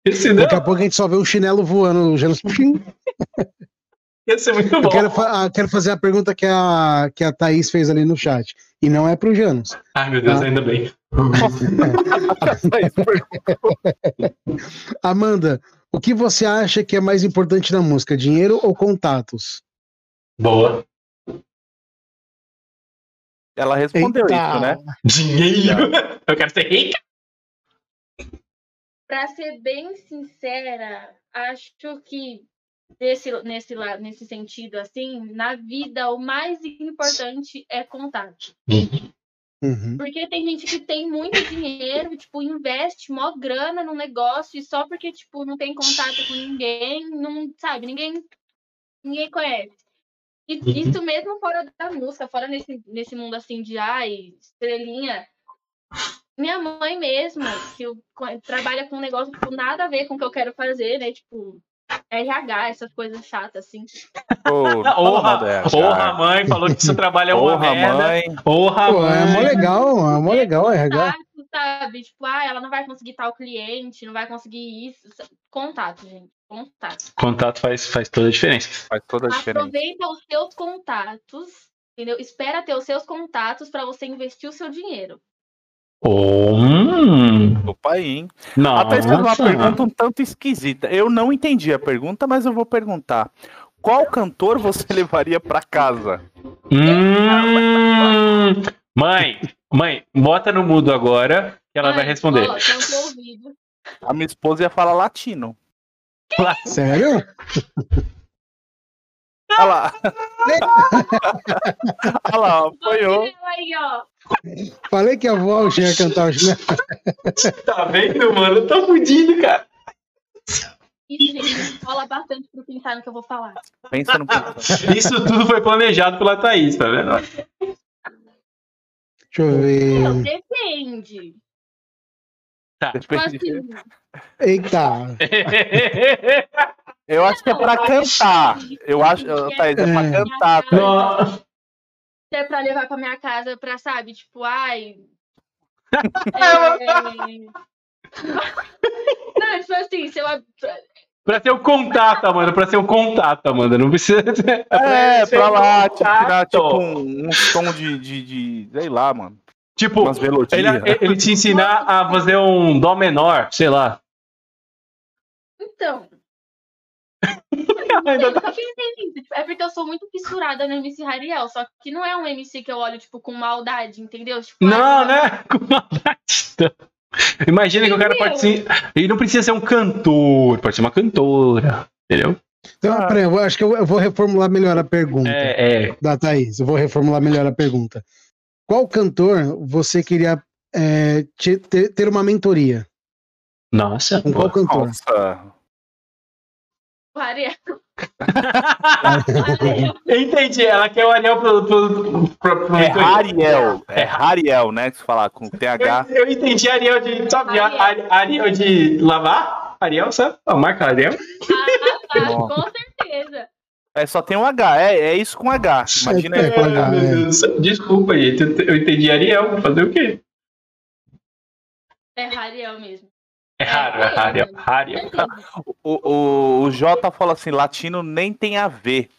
Esse não Daqui a pouco a gente só vê um chinelo voando. o Janus. Pim. ia ser muito Eu bom. quero, fa- ah, quero fazer a pergunta que a, que a Thaís fez ali no chat. E não é pro Janus. Ai, meu Deus, Ah. ainda bem. <laughs> <laughs> Amanda, o que você acha que é mais importante na música? Dinheiro ou contatos? Boa. Ela respondeu Eita. isso, né? Dinheiro. Eu quero ser rica. Pra ser bem sincera, acho que nesse, nesse, nesse sentido, assim, na vida, o mais importante é contato. Uhum. Porque tem gente que tem muito dinheiro, tipo, investe mó grana no negócio e só porque, tipo, não tem contato com ninguém, não, sabe, ninguém, ninguém conhece. E Uhum. isso mesmo fora da música, fora nesse, nesse mundo, assim, de, ai, estrelinha. Minha mãe mesmo, que trabalha com um negócio, tipo, nada a ver com o que eu quero fazer, né, tipo, RH, essas coisas chatas, assim. Dela, <laughs> Porra, porra, mãe falou que seu trabalho é uma Porra, merda. mãe. Porra, Pô, é mó mãe. legal, é mó legal RH. Contato, sabe? Tipo, ah, ela não vai conseguir tal cliente, não vai conseguir isso. Contato, gente. Contato. Contato faz, faz toda a diferença. Faz toda a diferença. Aproveita os seus contatos, entendeu? Espera ter os seus contatos para você investir o seu dinheiro. Oh, hum. Opa aí, hein? Não. A Thaís fez uma Nossa. pergunta um tanto esquisita. Eu não entendi a pergunta, mas eu vou perguntar. Qual cantor você <laughs> levaria pra casa? Hum. Mãe, mãe, bota no mudo agora que ela vai Mãe, responder. O ouvido. A minha esposa ia falar latino. Sério? <laughs> Olha lá. Olha lá, aí, ó. Falei que a avó ia cantar o chinelo. Tá vendo, mano? Eu tô fudido, cara. Isso, gente, rola bastante pra pensar no que eu vou falar. Pensa no Isso tudo foi planejado pela Thaís, tá vendo? Deixa eu ver. Não, depende. Tipo Depende. assim, Eita. <laughs> Eu acho que é pra cantar. Eu acho, Thaís, é pra É. cantar. Thaís. É pra levar pra minha casa pra, sabe, tipo, ai. <laughs> é... Não, tipo assim, se eu. Pra ser o contato, Amanda, pra ser o contato, Amanda. Não precisa. É, ser pra lá, tipo, tirar tipo um, um som de, de, de. Sei lá, mano. Tipo, ele, ele te ensinar a fazer um dó menor, sei lá. Então. <laughs> Ainda nisso. Tipo, É porque eu sou muito fissurada no MC Rariel, só que não é um MC que eu olho, tipo, com maldade, entendeu? Tipo, Não, né? Com maldade. não. Imagina que o cara pode ser. Ele não precisa ser um cantor, pode ser uma cantora. Entendeu? Então, Ah. peraí, eu acho que eu, vou reformular melhor a pergunta É, é. da Thaís. Eu vou reformular melhor a pergunta. Qual cantor você queria é, te- ter, ter uma mentoria? Nossa. Com qual cantor? Nossa. O. Rariel. <laughs> Entendi, ela quer o anel pro. pro, pro, pro É mentoria. Rariel. É Rariel, né? Se falar com TH. Eu, eu entendi Ariel de. Sabe, Ariel. Ari- Ariel de lavar? Ariel, sabe? A marca Ariel. Ah, tá, Bom. com certeza. É, só tem um H. É, é isso com H. Imagina É, aí. com H. céu. Desculpa, gente. Eu- entendi Ariel. Vou fazer o quê? É Rariel mesmo. É raro, é Ariel. Ariel. O, o, o Jota fala assim: latino nem tem a ver.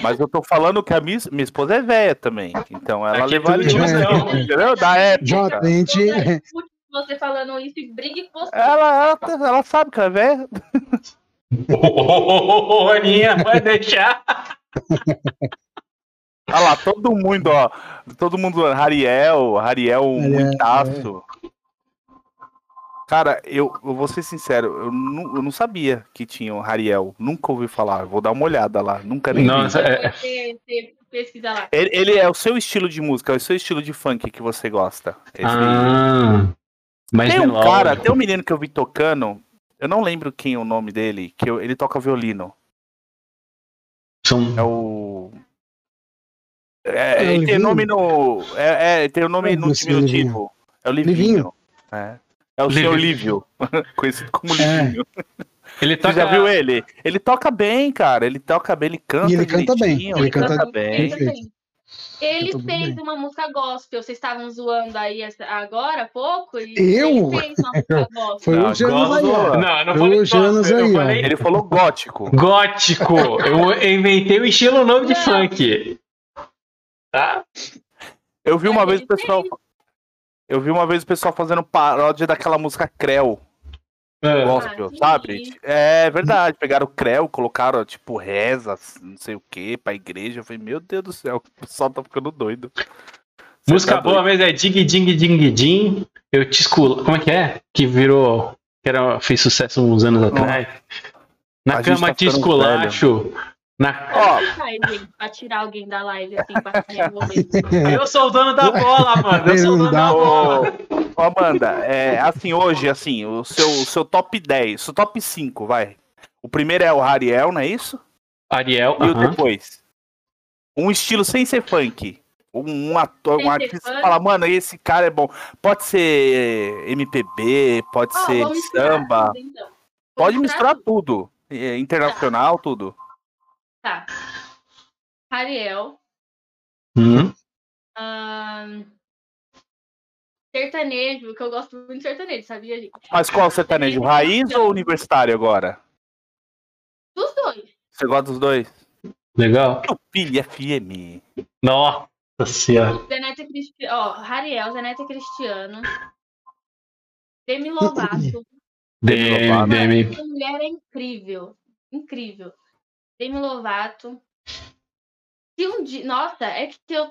Mas eu tô falando que a minha, minha esposa é velha também. Então ela Aqui é levaria. tudo tiozão. Entendeu? Da época. Jota, a gente. Você falando isso e brigue com você. Ela, ela, ela sabe que ela é velha. Ô, Aninha, vai deixar. Olha lá, todo mundo, ó. Todo mundo, Rariel, Rariel, Ariel, muitaço. Cara, eu, eu vou ser sincero, eu não, eu não sabia que tinha o Rariel. Nunca ouvi falar. Vou dar uma olhada lá. Nunca nem vi. Nossa, é. Você, você pesquisa lá. Ele, ele é o seu estilo de música, é o seu estilo de funk que você gosta. Esse- Ah. Mais tem um melódico. cara, tem um menino que eu vi tocando, eu não lembro quem é o nome dele, que eu- ele toca violino. São- É o. É, É o ele tem nome no. É, é, tem o nome É, no diminutivo. É o Livinho. Livinho? É. É o seu. Lívio. <laughs> Conhecido como É. Livinho. Ele Você toca... já viu ele? Ele toca bem, cara. Ele toca bem, ele canta E ele canta bem, direitinho, ele canta bem. perfeito. Ele Canta fez bem. uma música gospel. Vocês estavam zoando aí agora há pouco? Eu? Ele fez uma música gospel. Foi o Janos aí. Não, não Foi falei o Janos aí, falei Ele falou gótico. gótico. Eu inventei o estilo novo de funk. Tá? Eu vi uma Mas vez o ele pessoal. Eu vi uma vez o pessoal fazendo paródia daquela música Creu, Ah. gospel, sim. sabe? É verdade, pegaram o Creu, colocaram, tipo, reza, não sei o que, pra igreja. Eu falei, meu Deus do céu, <laughs> o pessoal tá ficando doido. Você Música tá boa doido. mesmo é Ding Ding Ding Ding. Eu te esculo. Como é que é? Que virou. Que era, fez sucesso uns anos atrás. Na A cama tá te esculacho. Na... Ó, Faz, gente, pra tirar alguém da live, assim, pra. <laughs> Eu sou o dono da bola, mano. Eu sou o dono da bola. Ô, ô, Amanda, é, assim, hoje, assim, o seu, o seu top 10, o top 5, vai. O primeiro é o Hariel, não é isso? Ariel. E o aham. depois? Um estilo sem ser funk. Um, um ator, Sem um artista que fala, mano, esse cara é bom. Pode ser MPB, pode Ó, ser samba, tudo, então. Pode misturar tudo. É, internacional, tudo. Tá. Ariel. Hum. sertanejo, que eu gosto muito de sertanejo, sabia, gente? Mas qual sertanejo? Raiz ou universitário agora? Dos dois. Você gosta dos dois? Legal. Tupi FM. Nossa senhora. Zenete Cristiano. Ó, Rariel, Zenete Cristiano. Demi Lovato. Demi. Demi. Essa mulher é incrível. Incrível. Demi Lovato. Se um dia. Nossa, é que eu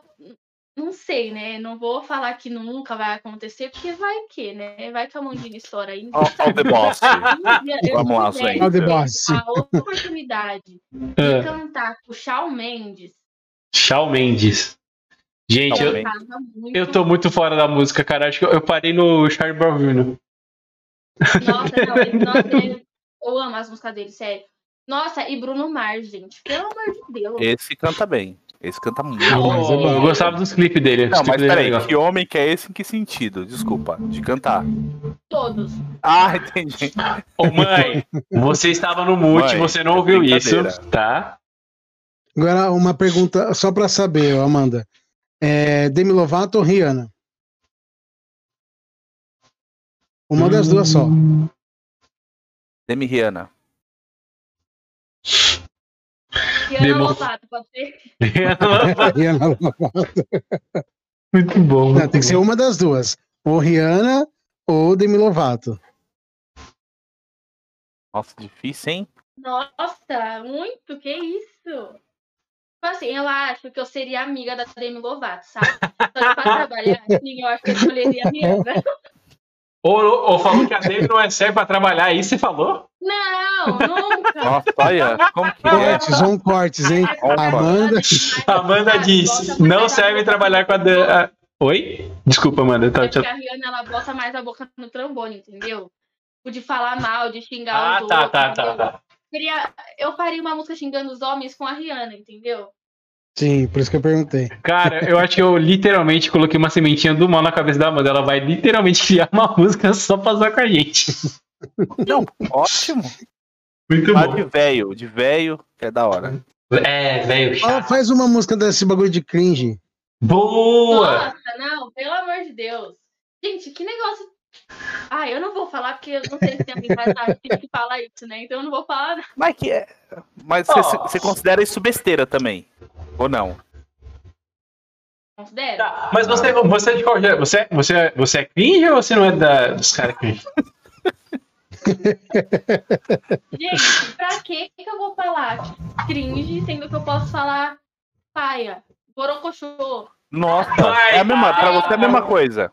não sei, né? Não vou falar que nunca vai acontecer, porque vai que, né? Vai que a Mondina estoura aí. Ó, ó o The Boss. <laughs> Vamos lá, The Boss. A oportunidade de Ah, cantar com o Shawn Mendes. Shawn Mendes. Gente, eu, eu tô muito fora da música, cara. Acho que eu, eu parei no Charlie Brown Jr. Nossa, não, ele- nossa, eu amo as músicas dele, sério. Nossa, e Bruno Mars, gente. Pelo amor de Deus. Esse canta bem. Esse canta muito. É bom. Eu gostava dos clipes dele. Não, clipes mas dele peraí, legal. que homem que é esse em que sentido? Desculpa, de cantar. Todos. Ah, entendi. Ô, mãe, você estava no mute, Mãe, você não é ouviu isso, tá? Agora, uma pergunta só pra saber, Amanda. É, Demi Lovato ou Rihanna? Uma das duas só. Demi Rihanna. Demo- Lovato, pode ser? <laughs> Rihanna Lovato. muito bom. Não, tem que ser uma das duas. Ou Rihanna ou Demi Lovato. Nossa, difícil, hein? Nossa, muito, que isso? Tipo assim, eu acho que eu seria amiga da Demi Lovato, sabe? Só que pra trabalhar, assim, eu acho que eu escolheria a Rihanna. Ou, ou falou que a Demi não é séria pra trabalhar, aí você falou? Não, nunca. Nossa, olha, como que é? Cortes, vão cortes, hein? Amanda. Amanda disse, não serve trabalhar com a... Dan- a- Oi? Desculpa, Amanda. Tá, Porque tá- a Rihanna, ela bota mais a boca no trombone, entendeu? Tipo, De falar mal, de xingar Ah, os tá, outros. tá, tá, entendeu? tá. Queria- Eu faria uma música xingando os homens com a Rihanna, entendeu? Sim, por isso que eu perguntei. Cara, eu acho que eu literalmente coloquei uma sementinha do mal na cabeça da Amanda. Ela vai literalmente criar uma <laughs> música só pra zoar com a gente. Não, ótimo. Muito Mas de velho, de velho, que é da hora. É, velho, faz uma música desse bagulho de cringe. Boa! Nossa, não, pelo amor de Deus. Gente, que negócio. Ah, eu não vou falar porque eu não sei se tem alguém mais artista que fala isso, né? Então eu não vou falar. nada. Mas que é. Mas você considera isso besteira também? Ou não? Considera? Tá, mas você, você é de qual geração? Você, você, você é cringe ou você não é da, dos caras cringe? Gente, pra que que eu vou falar cringe, sendo que eu posso falar paia, borocochô? Nossa, Vai, é a mesma, pra você é a mesma coisa.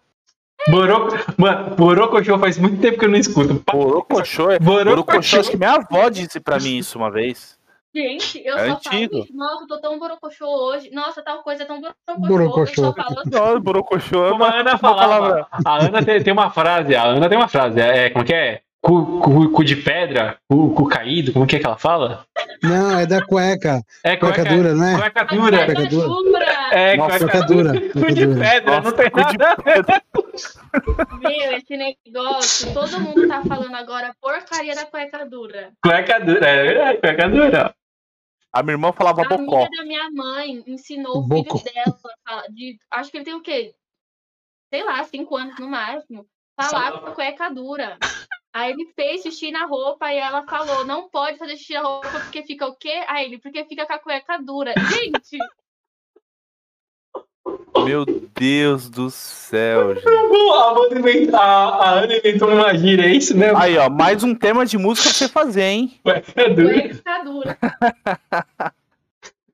Borocochô faz muito tempo que eu não escuto. Borocochô é. Borocochô. Acho que minha avó disse pra mim isso uma vez. Gente, eu É só antigo. falo, nossa, eu tô tão borocochô hoje. Nossa, tal coisa é tão borocochô. Borocochô. Eu só falo assim. Nossa, Borocochô é Como a Ana falava, a Ana tem, tem uma frase, a Ana tem uma frase, é, como que é? Cu, cu, cu de pedra, cu, cu caído, como que é que ela fala? Não, é da cueca. É Cueca dura, né? Cueca A dura. Cueca cueca dura. É, Nossa, cueca, Cueca dura. cu Cueca de dura. pedra, Nossa, não tem nada. Meu, esse negócio, todo mundo tá falando agora porcaria da cueca dura. Cueca dura, é verdade, cueca dura. A minha irmã falava A bocó. amiga da minha mãe ensinou o Bocó. filho dela, a falar de, acho que ele tem o quê? Sei lá, cinco anos no máximo. Falar cueca dura. Aí ele fez xixi na roupa e ela falou, não pode fazer xixi na roupa porque fica o quê? Aí ele, porque fica com a cueca dura. Gente, Meu Deus do céu, gente. A, Amanda inventa- a, a Ana inventou uma gíria, é isso mesmo? Aí, ó, mais um tema de música pra você fazer, hein? Cueca dura. cueca dura. <laughs>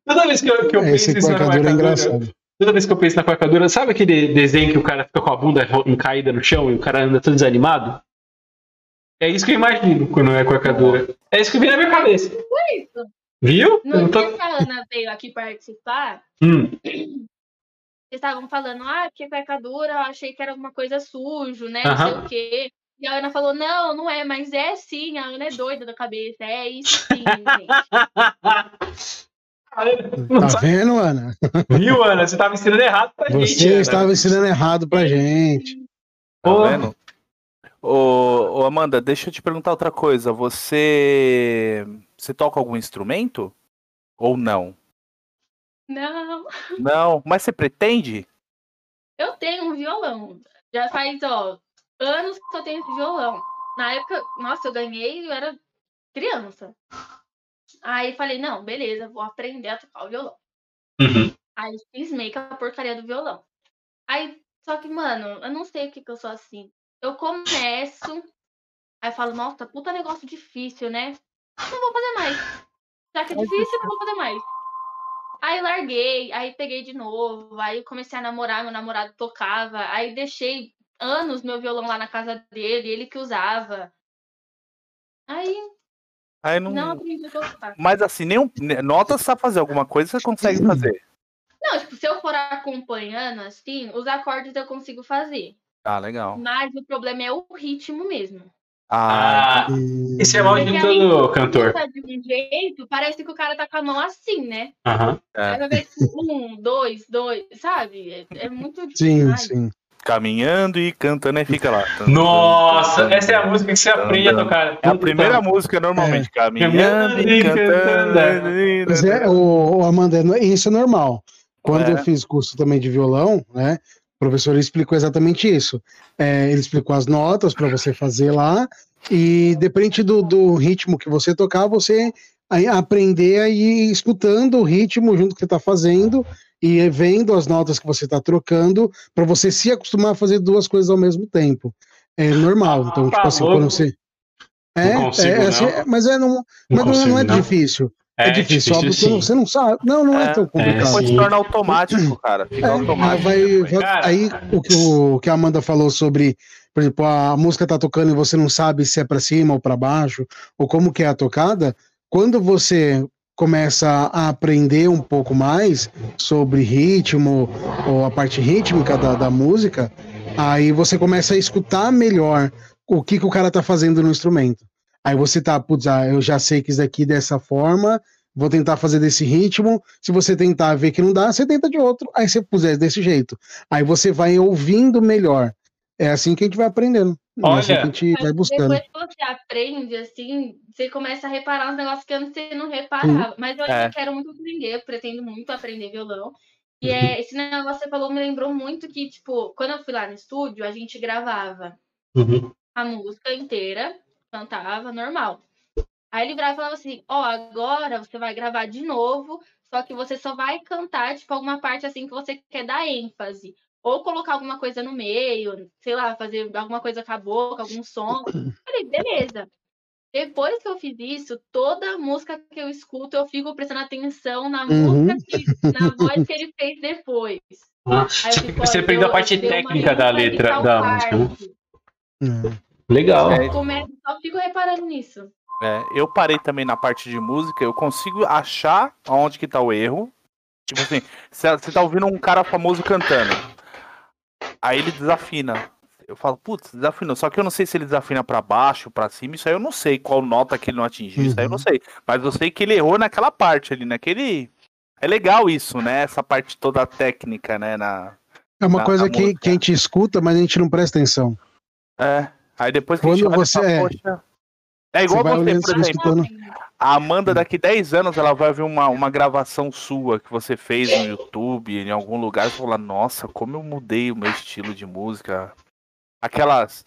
Toda vez que eu, que eu penso Esse isso na cueca cueca dura é engraçado. toda vez que eu penso na cueca dura, sabe aquele desenho que o cara fica com a bunda caída no chão e o cara anda todo desanimado? É isso que eu imagino quando é cueca dura. É isso que vem na minha cabeça. isso. Viu? Eu No não tô- dia que a Ana veio aqui participar, Hum, vocês estavam falando, ah, porque cueca dura, eu achei que era alguma coisa sujo, né? Não sei o quê. E a Ana falou, não, não é, mas é sim, a Ana é doida da cabeça, é isso sim, gente. <laughs> Tá vendo, Ana? Viu, Ana? Você tava ensinando errado pra gente. Você estava ensinando errado pra gente. Tá Ô. vendo? Ô, ô, Amanda, deixa eu te perguntar outra coisa. Você. Você toca algum instrumento? Ou não? Não, Não, mas você pretende? eu tenho um violão. Já faz, ó, anos que eu tenho esse violão. Na época, nossa, eu ganhei, eu era criança. Aí falei, não, beleza, vou aprender a tocar o violão. Uhum. Aí cismei com a porcaria do violão. Aí, só que, mano, eu não sei o que, que eu sou assim. Eu começo, aí eu falo, nossa, puta negócio difícil, né? Não vou fazer mais. Já que é difícil, não vou fazer mais. Aí larguei, aí peguei de novo, aí comecei a namorar, meu namorado tocava, aí deixei anos meu violão lá na casa dele, ele que usava. Aí Aí não. não aprendi a tocar. Mas assim, nenhum. Nota você sabe fazer alguma coisa, você consegue fazer. Não, tipo, se eu for acompanhando, assim, os acordes eu consigo fazer. Ah, legal. Mas o problema é o ritmo mesmo. Ah, Ah, isso é mal de todo cantor. De um jeito, parece que o cara tá com a mão assim, né? Aham. É. Um, dois, dois, sabe? É, é muito Sim, demais. sim. caminhando e cantando e fica lá. Nossa, essa é a música que você aprende a tocar. É a primeira música normalmente, caminhando e cantando. Mas é, o, o Amanda, é- isso é normal. Quando É. eu fiz curso também de violão, né? O professor explicou exatamente isso. É, ele explicou as notas para você fazer lá, e depende do, do ritmo que você tocar, você aprender a ir escutando o ritmo junto que você está fazendo e vendo as notas que você está trocando, para você se acostumar a fazer duas coisas ao mesmo tempo. É normal. Então, Ah, tipo assim, louco. quando você. É, Não consigo, é, assim, mas é, não, Não mas não, consigo, não é não. difícil. É, difícil, óbvio, sim. você não sabe. Não, não é, É, tão complicado. Pode sim. se tornar automático, cara. Fica É, mas automático. vai, vai- Cara. aí o que, o que a Amanda falou sobre, por exemplo, a música tá tocando e você não sabe se é para cima ou para baixo, ou como que é a tocada, quando você começa a aprender um pouco mais sobre ritmo ou a parte rítmica da, da música, aí você começa a escutar melhor o que, que o cara tá fazendo no instrumento. Aí você tá, putz, ah, eu já sei que isso daqui dessa forma, vou tentar fazer desse ritmo. Se você tentar ver que não dá, você tenta de outro. Aí você puser desse jeito. Aí você vai ouvindo melhor. É assim que a gente vai aprendendo. É assim que a Olha, gente vai buscando. depois que você aprende, assim, você começa a reparar uns negócios que antes você não reparava. Mas eu É. quero muito aprender, eu pretendo muito aprender violão. E é, esse negócio que você falou me lembrou muito que, tipo, quando eu fui lá no estúdio, a gente gravava Uhum. a música inteira, cantava normal. Aí ele virava e falava assim: Ó, agora você vai gravar de novo, só que você só vai cantar, tipo, alguma parte assim que você quer dar ênfase. Ou colocar alguma coisa no meio, sei lá, fazer alguma coisa com a boca, algum som. Falei, beleza. Depois que eu fiz isso, toda música que eu escuto, eu fico prestando atenção na Uhum. música, que, na voz que ele fez depois. Ah, Aí eu Você, fico, ó, você eu aprendeu a parte técnica da letra da música. né? É. Legal. Eu começo, só fico reparando nisso. É, eu parei também na parte de música, eu consigo achar aonde que tá o erro. Tipo assim, você tá ouvindo um cara famoso cantando. Aí ele desafina. Eu falo, putz, desafinou. Só que eu não sei se ele desafina para baixo, para cima. Isso aí eu não sei qual nota que ele não atingiu. Isso aí eu não Uhum. sei. Mas eu sei que ele errou naquela parte ali, naquele. É legal isso, né? Essa parte toda técnica, né? Na... É uma Na- coisa na que, que a gente escuta, mas a gente não presta atenção. É. Aí depois que a gente Quando olha e você fala, é- poxa. É igual Você você, olhando, por exemplo. escutando. A Amanda, daqui 10 anos, ela vai ver uma, uma gravação sua que você fez no YouTube, em algum lugar, e falar, nossa, como eu mudei o meu estilo de música. Aquelas.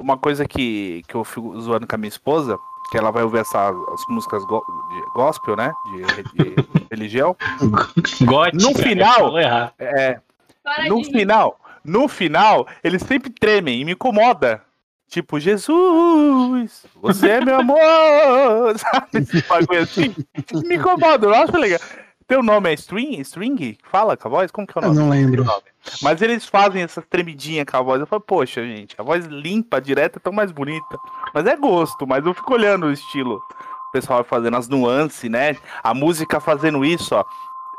Uma coisa que, que eu fico zoando com a minha esposa, que ela vai ouvir essas as músicas go- de gospel, né? De, de religião. Gótica. No final- falou errado. É, no final, no final, eles sempre tremem e me incomoda. Tipo, Jesus, você é meu amor, <laughs> sabe? Esse bagulho assim. Me incomoda, eu acho legal. Teu nome é String? String? Fala com a voz? Como que é o Eu nome? não lembro. Mas eles fazem essas tremidinhas com a voz. Eu falo, poxa, gente, a voz limpa, direta, é tão mais bonita. Mas é gosto, mas eu fico olhando o estilo. O pessoal vai fazendo as nuances, né? A música fazendo isso, ó.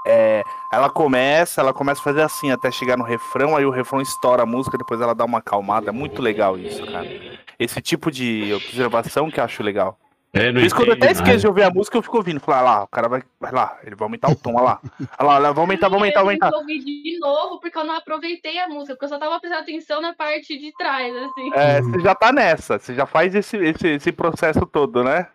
É, ela começa, ela começa a fazer assim até chegar no refrão, aí o refrão estoura a música, depois ela dá uma acalmada. É muito legal isso, cara. Esse tipo de observação que eu acho legal. É, não Por isso que eu até esqueço de ouvir a música, eu fico ouvindo. Falar, ah lá, o cara vai, vai lá, ele vai aumentar o tom, olha lá. Olha lá, olha lá, vai aumentar, vai aumentar, vai Eu aumentar. tive que ouvir de novo porque eu não aproveitei a música, porque eu só tava prestando atenção na parte de trás, assim. É, você já tá nessa, você já faz esse, esse, esse processo todo, né?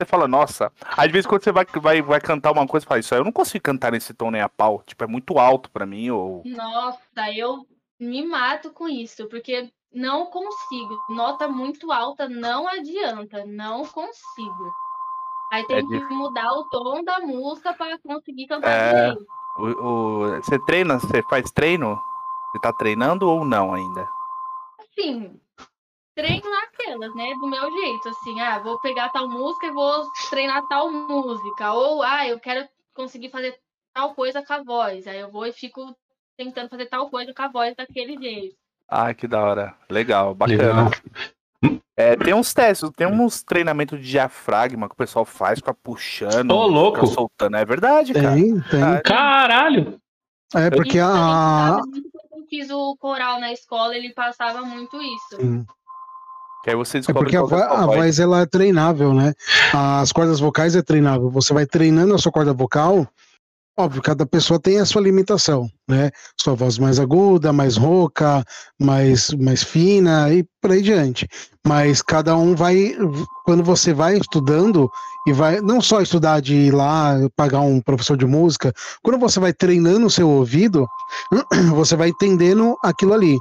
Você fala, nossa. Às vezes quando você vai, vai, vai cantar uma coisa, você fala, isso aí eu não consigo cantar nesse tom nem a pau. Tipo, é muito alto pra mim, ou. Nossa, eu me mato com isso, porque não consigo. Nota muito alta não adianta, não consigo. Aí tem É que difícil. mudar o tom da música para conseguir cantar É. O, o- você treina, você faz treino? Você tá treinando ou não ainda? Assim, treino naquelas, né? Do meu jeito, assim, ah, vou pegar tal música e vou treinar tal música. Ou, ah, eu quero conseguir fazer tal coisa com a voz. Aí eu vou e fico tentando fazer tal coisa com a voz daquele jeito. Ah, que da hora. Legal, bacana. Legal. É, tem uns testes, tem uns treinamentos de diafragma que o pessoal faz, fica puxando, Ô, louco. fica soltando. É verdade, cara. Tem, tem. Caralho! É porque Isso a. quando eu fiz o coral na escola, ele passava muito isso. Sim. Que aí você É descobre porque a, é vo- a voz. voz ela é treinável, né? As cordas vocais é treinável. Você vai treinando a sua corda vocal. Óbvio, cada pessoa tem a sua limitação, né? Sua voz mais aguda, mais rouca, mais, mais fina e por aí diante. Mas cada um vai, quando você vai estudando e vai não só estudar de ir lá pagar um professor de música, quando você vai treinando o seu ouvido, <clears throat> você vai entendendo aquilo ali.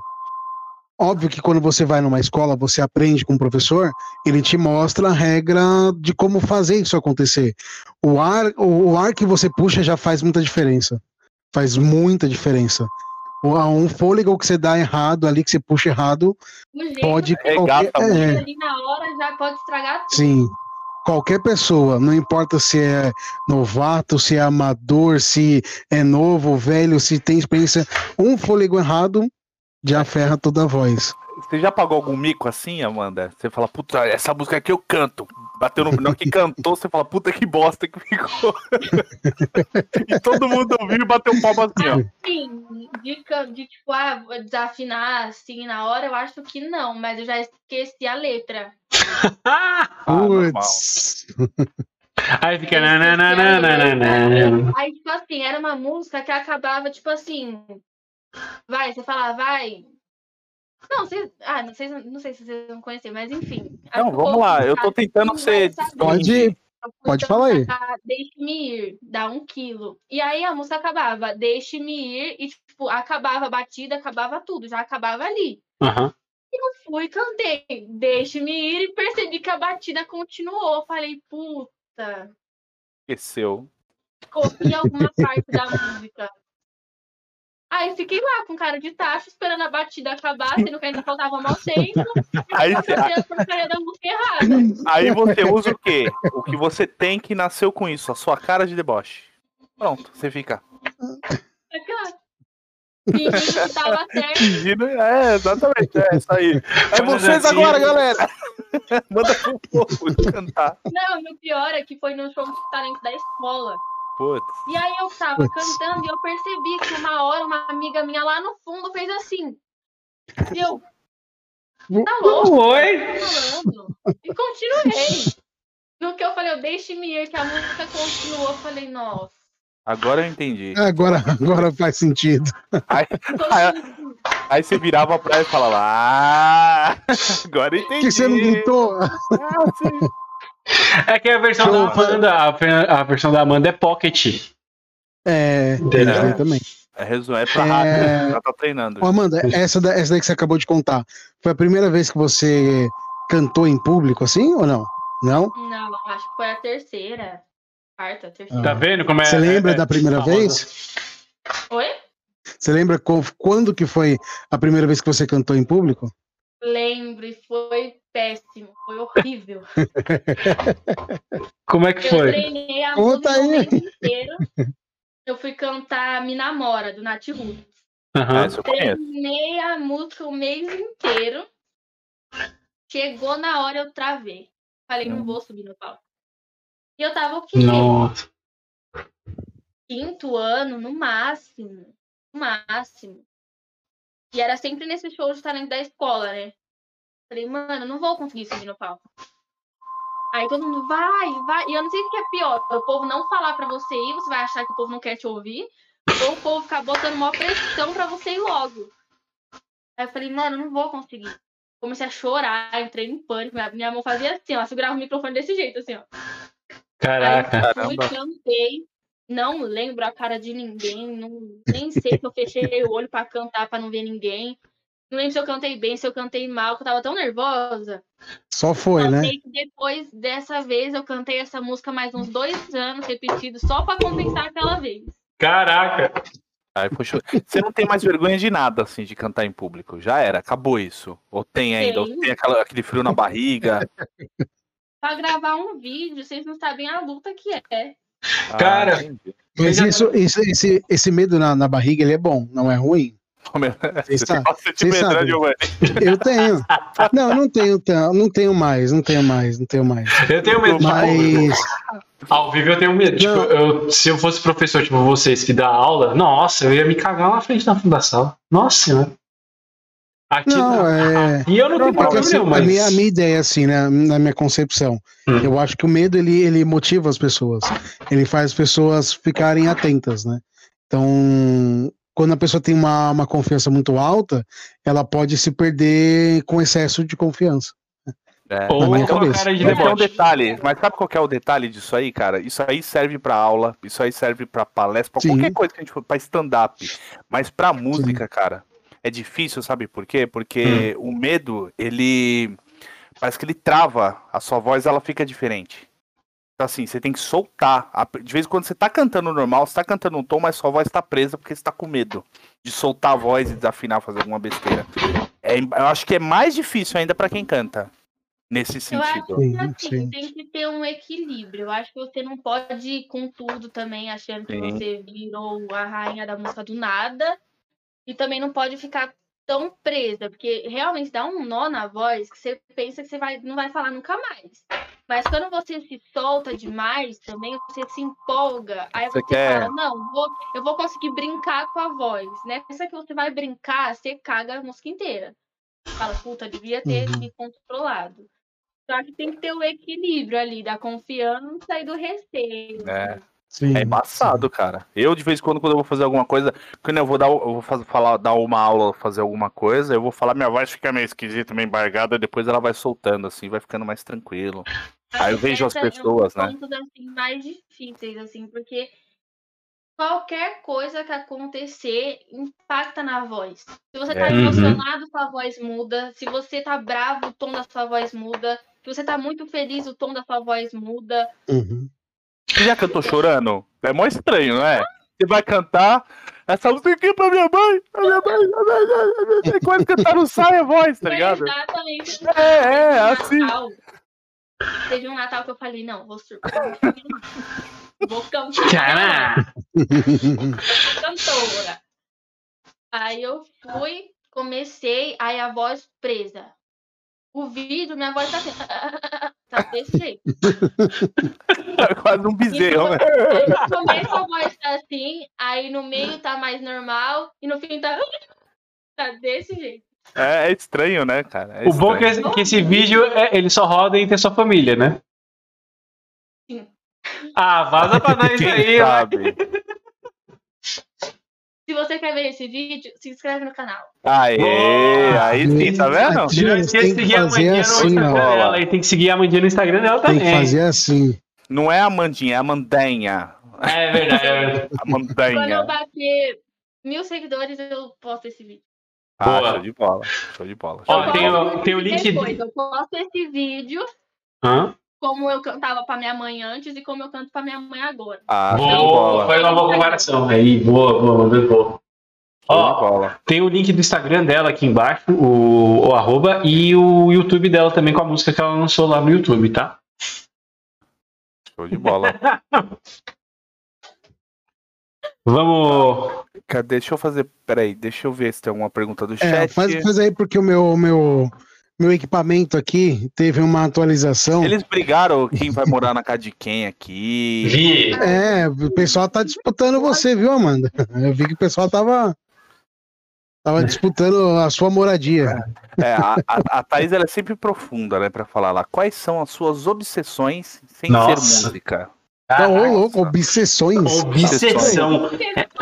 Óbvio que quando você vai numa escola, você aprende com o professor, ele te mostra a regra de como fazer isso acontecer. O ar, o, ar que você puxa já faz muita diferença. Faz muita diferença. Um fôlego que você dá errado ali, que você puxa errado, jeito pode qualquer, muito. é, ali na hora já pode estragar tudo. Sim. Qualquer pessoa, não importa se é novato, se é amador, se é novo, velho, se tem experiência, um fôlego errado já ferra toda a voz. Você já pagou algum mico assim, Amanda? Você fala, puta, essa música aqui eu canto. Bateu no não que cantou, você fala, puta que bosta que ficou. <laughs> e todo mundo ouviu e bateu um palmo assim, ó. Sim, de, de tipo, ah, desafinar assim na hora, eu acho que não, mas eu já esqueci a letra. <laughs> Ah! Normal. Putz. Aí fica. Aí, tipo assim, era uma música que acabava, tipo assim. Vai, você fala, vai. Não, vocês. Ah, não sei, não sei se vocês vão conhecer, mas enfim. Não, vamos lá, eu tô tentando ser. Pode- Pode falar aí. Deixe-me ir, dá um quilo. E aí a música acabava, deixe-me ir, e tipo, acabava a batida, acabava tudo, já acabava ali. Aham. Fui, cantei, deixe-me ir, e percebi que a batida continuou. Falei, puta, Esqueceu. copi alguma <laughs> parte da música. Aí fiquei lá com cara de tacho, esperando a batida acabar, sendo que ainda faltava mal tempo. <laughs> Aí, você- aí você usa o quê? O que você tem que nasceu com isso, a sua cara de deboche. Pronto, você fica. Aquela- Fingindo que tava <laughs> certo. Fingindo, é, exatamente, é isso aí. É vocês agora, galera! <laughs> Manda pro povo cantar. Não, o pior é que foi no show de talento da escola. Putz. E aí eu tava Putz. cantando e eu percebi que uma hora uma amiga minha lá no fundo fez assim. E eu, tá louco, Oi? tá falando? E continuei. No que eu falei, eu deixe-me ir, que a música continuou, eu falei, nossa. Agora eu entendi. Agora, agora faz sentido. Aí, aí- aí você virava pra ela e falava, ah, agora eu Por entendi. que você não gritou? Ah, sim. É que a versão Show. da Amanda, a, a versão da Amanda é Pocket. É, Entendeu? tem também. É resumo, é pra É. rápido, já tá treinando. Ô, Amanda, essa, da- essa daí que você acabou de contar, foi a primeira vez que você cantou em público, assim, ou não? Não? Não, acho que foi a terceira. Quarta, terceira. Tá vendo como é? Você lembra é- da primeira vez? Oi? Você lembra quando que foi a primeira vez que você cantou em público? Lembro, e foi péssimo, foi horrível. Como é que Eu foi? treinei a Conta música o aí. mês inteiro. Eu fui cantar Me Namora, do Nath Roots. Aham. Essa eu conheço. Treinei a música o mês inteiro. Chegou na hora, eu travei. Falei, não vou subir no palco. E eu tava o quê? Nossa. Quinto ano, no máximo. No máximo. E era sempre nesse show de talento da escola, né? Falei, mano, não vou conseguir subir no palco. Aí todo mundo, vai, vai. E eu não sei o que é pior. O povo não falar pra você ir, você vai achar que o povo não quer te ouvir. Ou o povo ficar botando uma pressão pra você ir logo. Aí eu falei, mano, não vou conseguir. Comecei a chorar, entrei em pânico. Minha, mão fazia assim, ó. Segurava o microfone desse jeito, assim, ó. Caraca. Aí fui, Caramba. cantei. Não lembro a cara de ninguém. Não, nem sei se eu fechei o olho pra cantar, pra não ver ninguém. Não lembro se eu cantei bem, se eu cantei mal, que eu tava tão nervosa. Só foi, Só né? sei que depois dessa vez eu cantei essa música mais uns dois anos repetido, só pra compensar aquela vez. Caraca. Aí, poxa, você não tem mais vergonha de nada, assim, de cantar em público. Já era, acabou isso. Ou tem ainda, ou Tenho. tem aquela- aquele frio na barriga. <laughs> Pra gravar um vídeo, vocês não sabem a luta que é. Ah, Cara. entendi. Mas isso, isso, esse, esse medo na, na barriga, ele é bom, não é ruim. Você. Giovanni? Eu tenho. Não, não tenho, não tenho mais, não tenho mais, não tenho mais. Eu tenho medo de Mas Ao vivo eu tenho medo. Tipo, Não. eu, se eu fosse professor, tipo vocês que dá aula, nossa, eu ia me cagar na frente da, da sala. Nossa senhora. Aqui, não, é. E eu não tenho Porque problema assim, nenhum, a, mas. minha, a minha ideia, assim, né, na minha concepção, Hum. eu acho que o medo ele, ele motiva as pessoas, ele faz as pessoas ficarem atentas, né? Então, quando a pessoa tem uma, uma confiança muito alta, ela pode se perder com excesso de confiança. É. Ou minha cabeça. cara de Mas tem um detalhe, mas sabe qual que é o detalhe disso aí, cara? Isso aí serve pra aula, isso aí serve pra palestra, pra Sim. qualquer coisa que a gente for, pra stand-up. Mas pra música, cara, é difícil, sabe por quê? Porque o medo, ele. Parece que ele trava a sua voz, ela fica diferente. Então, assim, você tem que soltar. A- De vez em quando você tá cantando normal, você tá cantando um tom, mas sua voz tá presa porque você tá com medo de soltar a voz e desafinar, fazer alguma besteira. É, eu acho que é mais difícil ainda pra quem canta. Nesse Eu acho sentido. Que assim, sim. tem que ter um equilíbrio. Eu acho que você não pode ir com tudo também, achando que Sim. você virou a rainha da música do nada. E também não pode ficar tão presa, porque realmente dá um nó na voz que você pensa que você vai, não vai falar nunca mais. Mas quando você se solta demais também, você se empolga. Aí Você você, quer- fala, não, vou, eu vou conseguir brincar com a voz. Nessa que você vai brincar, você caga a música inteira. Fala, puta, devia ter Uhum. me controlado. Só que tem que ter o equilíbrio ali da confiança e do receio. É. Sim, É embaçado, cara. Eu, de vez em quando, quando eu vou fazer alguma coisa, quando eu vou dar, eu vou falar, dar uma aula, fazer alguma coisa, eu vou falar, minha voz fica meio esquisita, meio embargada, depois ela vai soltando, assim, vai ficando mais tranquilo. Aí eu vejo as Essa é um pessoas, dos né? pontos, assim, mais difíceis, assim, porque qualquer coisa que acontecer impacta na voz. Se você tá É. Uhum. emocionado, sua voz muda. Se você tá bravo, o tom da sua voz muda. Se você tá muito feliz, o tom da sua voz muda. Uhum. Você já cantou chorando? É mó estranho, não é? Você vai cantar essa música aqui pra minha mãe, a minha mãe, a minha mãe, tem coisa que cantar não sai a voz, tá ligado? exatamente É, é, assim. Teve um Natal que eu falei, não, vou surpreender. <laughs> Vou cantar. Cara! Eu sou cantora. Aí eu fui, comecei, aí a voz presa. O vídeo, minha voz tá assim. <laughs> Tá desse jeito. Quase um bezerro, né? Aí no começo a voz tá assim, aí no meio tá mais normal, e no fim tá. <laughs> Tá desse jeito. É, é estranho, né, cara? É O bom é que esse, que esse vídeo é- ele só roda entre a sua família, né? Sim. Ah, vaza pra <laughs> nós Quem aí, sabe? Se você quer ver esse vídeo, se inscreve no canal. Aê, Boa. aí sim, tá vendo? Aqui Não de seguir a Mandinha no assim, Instagram ó. dela. E tem que seguir a Mandinha no Instagram dela Tem também. que fazer assim. Não é a Mandinha, é a Mandanha. É verdade. é verdade. A Quando eu Mandanha. bater mil seguidores, eu posto esse vídeo. Ah, Boa. show de bola. Show de bola. Ó, show de tem bola. o- tem o link- Depois, eu posto esse vídeo Hã? como eu cantava pra minha mãe antes e como eu canto pra minha mãe agora. Ah, show de Boa, bola. foi uma boa comparação. Aí, boa, boa, mandou boa. Show de Ó, bola. tem o link do Instagram dela aqui embaixo, o, o arroba, e o YouTube dela também com a música que ela lançou lá no YouTube, tá? Show de bola. <laughs> Vamos. Cadê? Deixa eu fazer. Peraí, deixa eu ver se tem alguma pergunta do É, chat. faz, faz aí porque o meu, meu, meu equipamento aqui teve uma atualização. Eles brigaram quem vai morar na casa de quem aqui. Vi. É, o pessoal tá disputando você, viu, Amanda? Eu vi que o pessoal tava, tava disputando a sua moradia. É, a, a, a Thaís ela é sempre profunda, né? Pra falar lá. Quais são as suas obsessões sem Nossa. ser música? Ô, Caraca. louco, obsessões. Obsessão.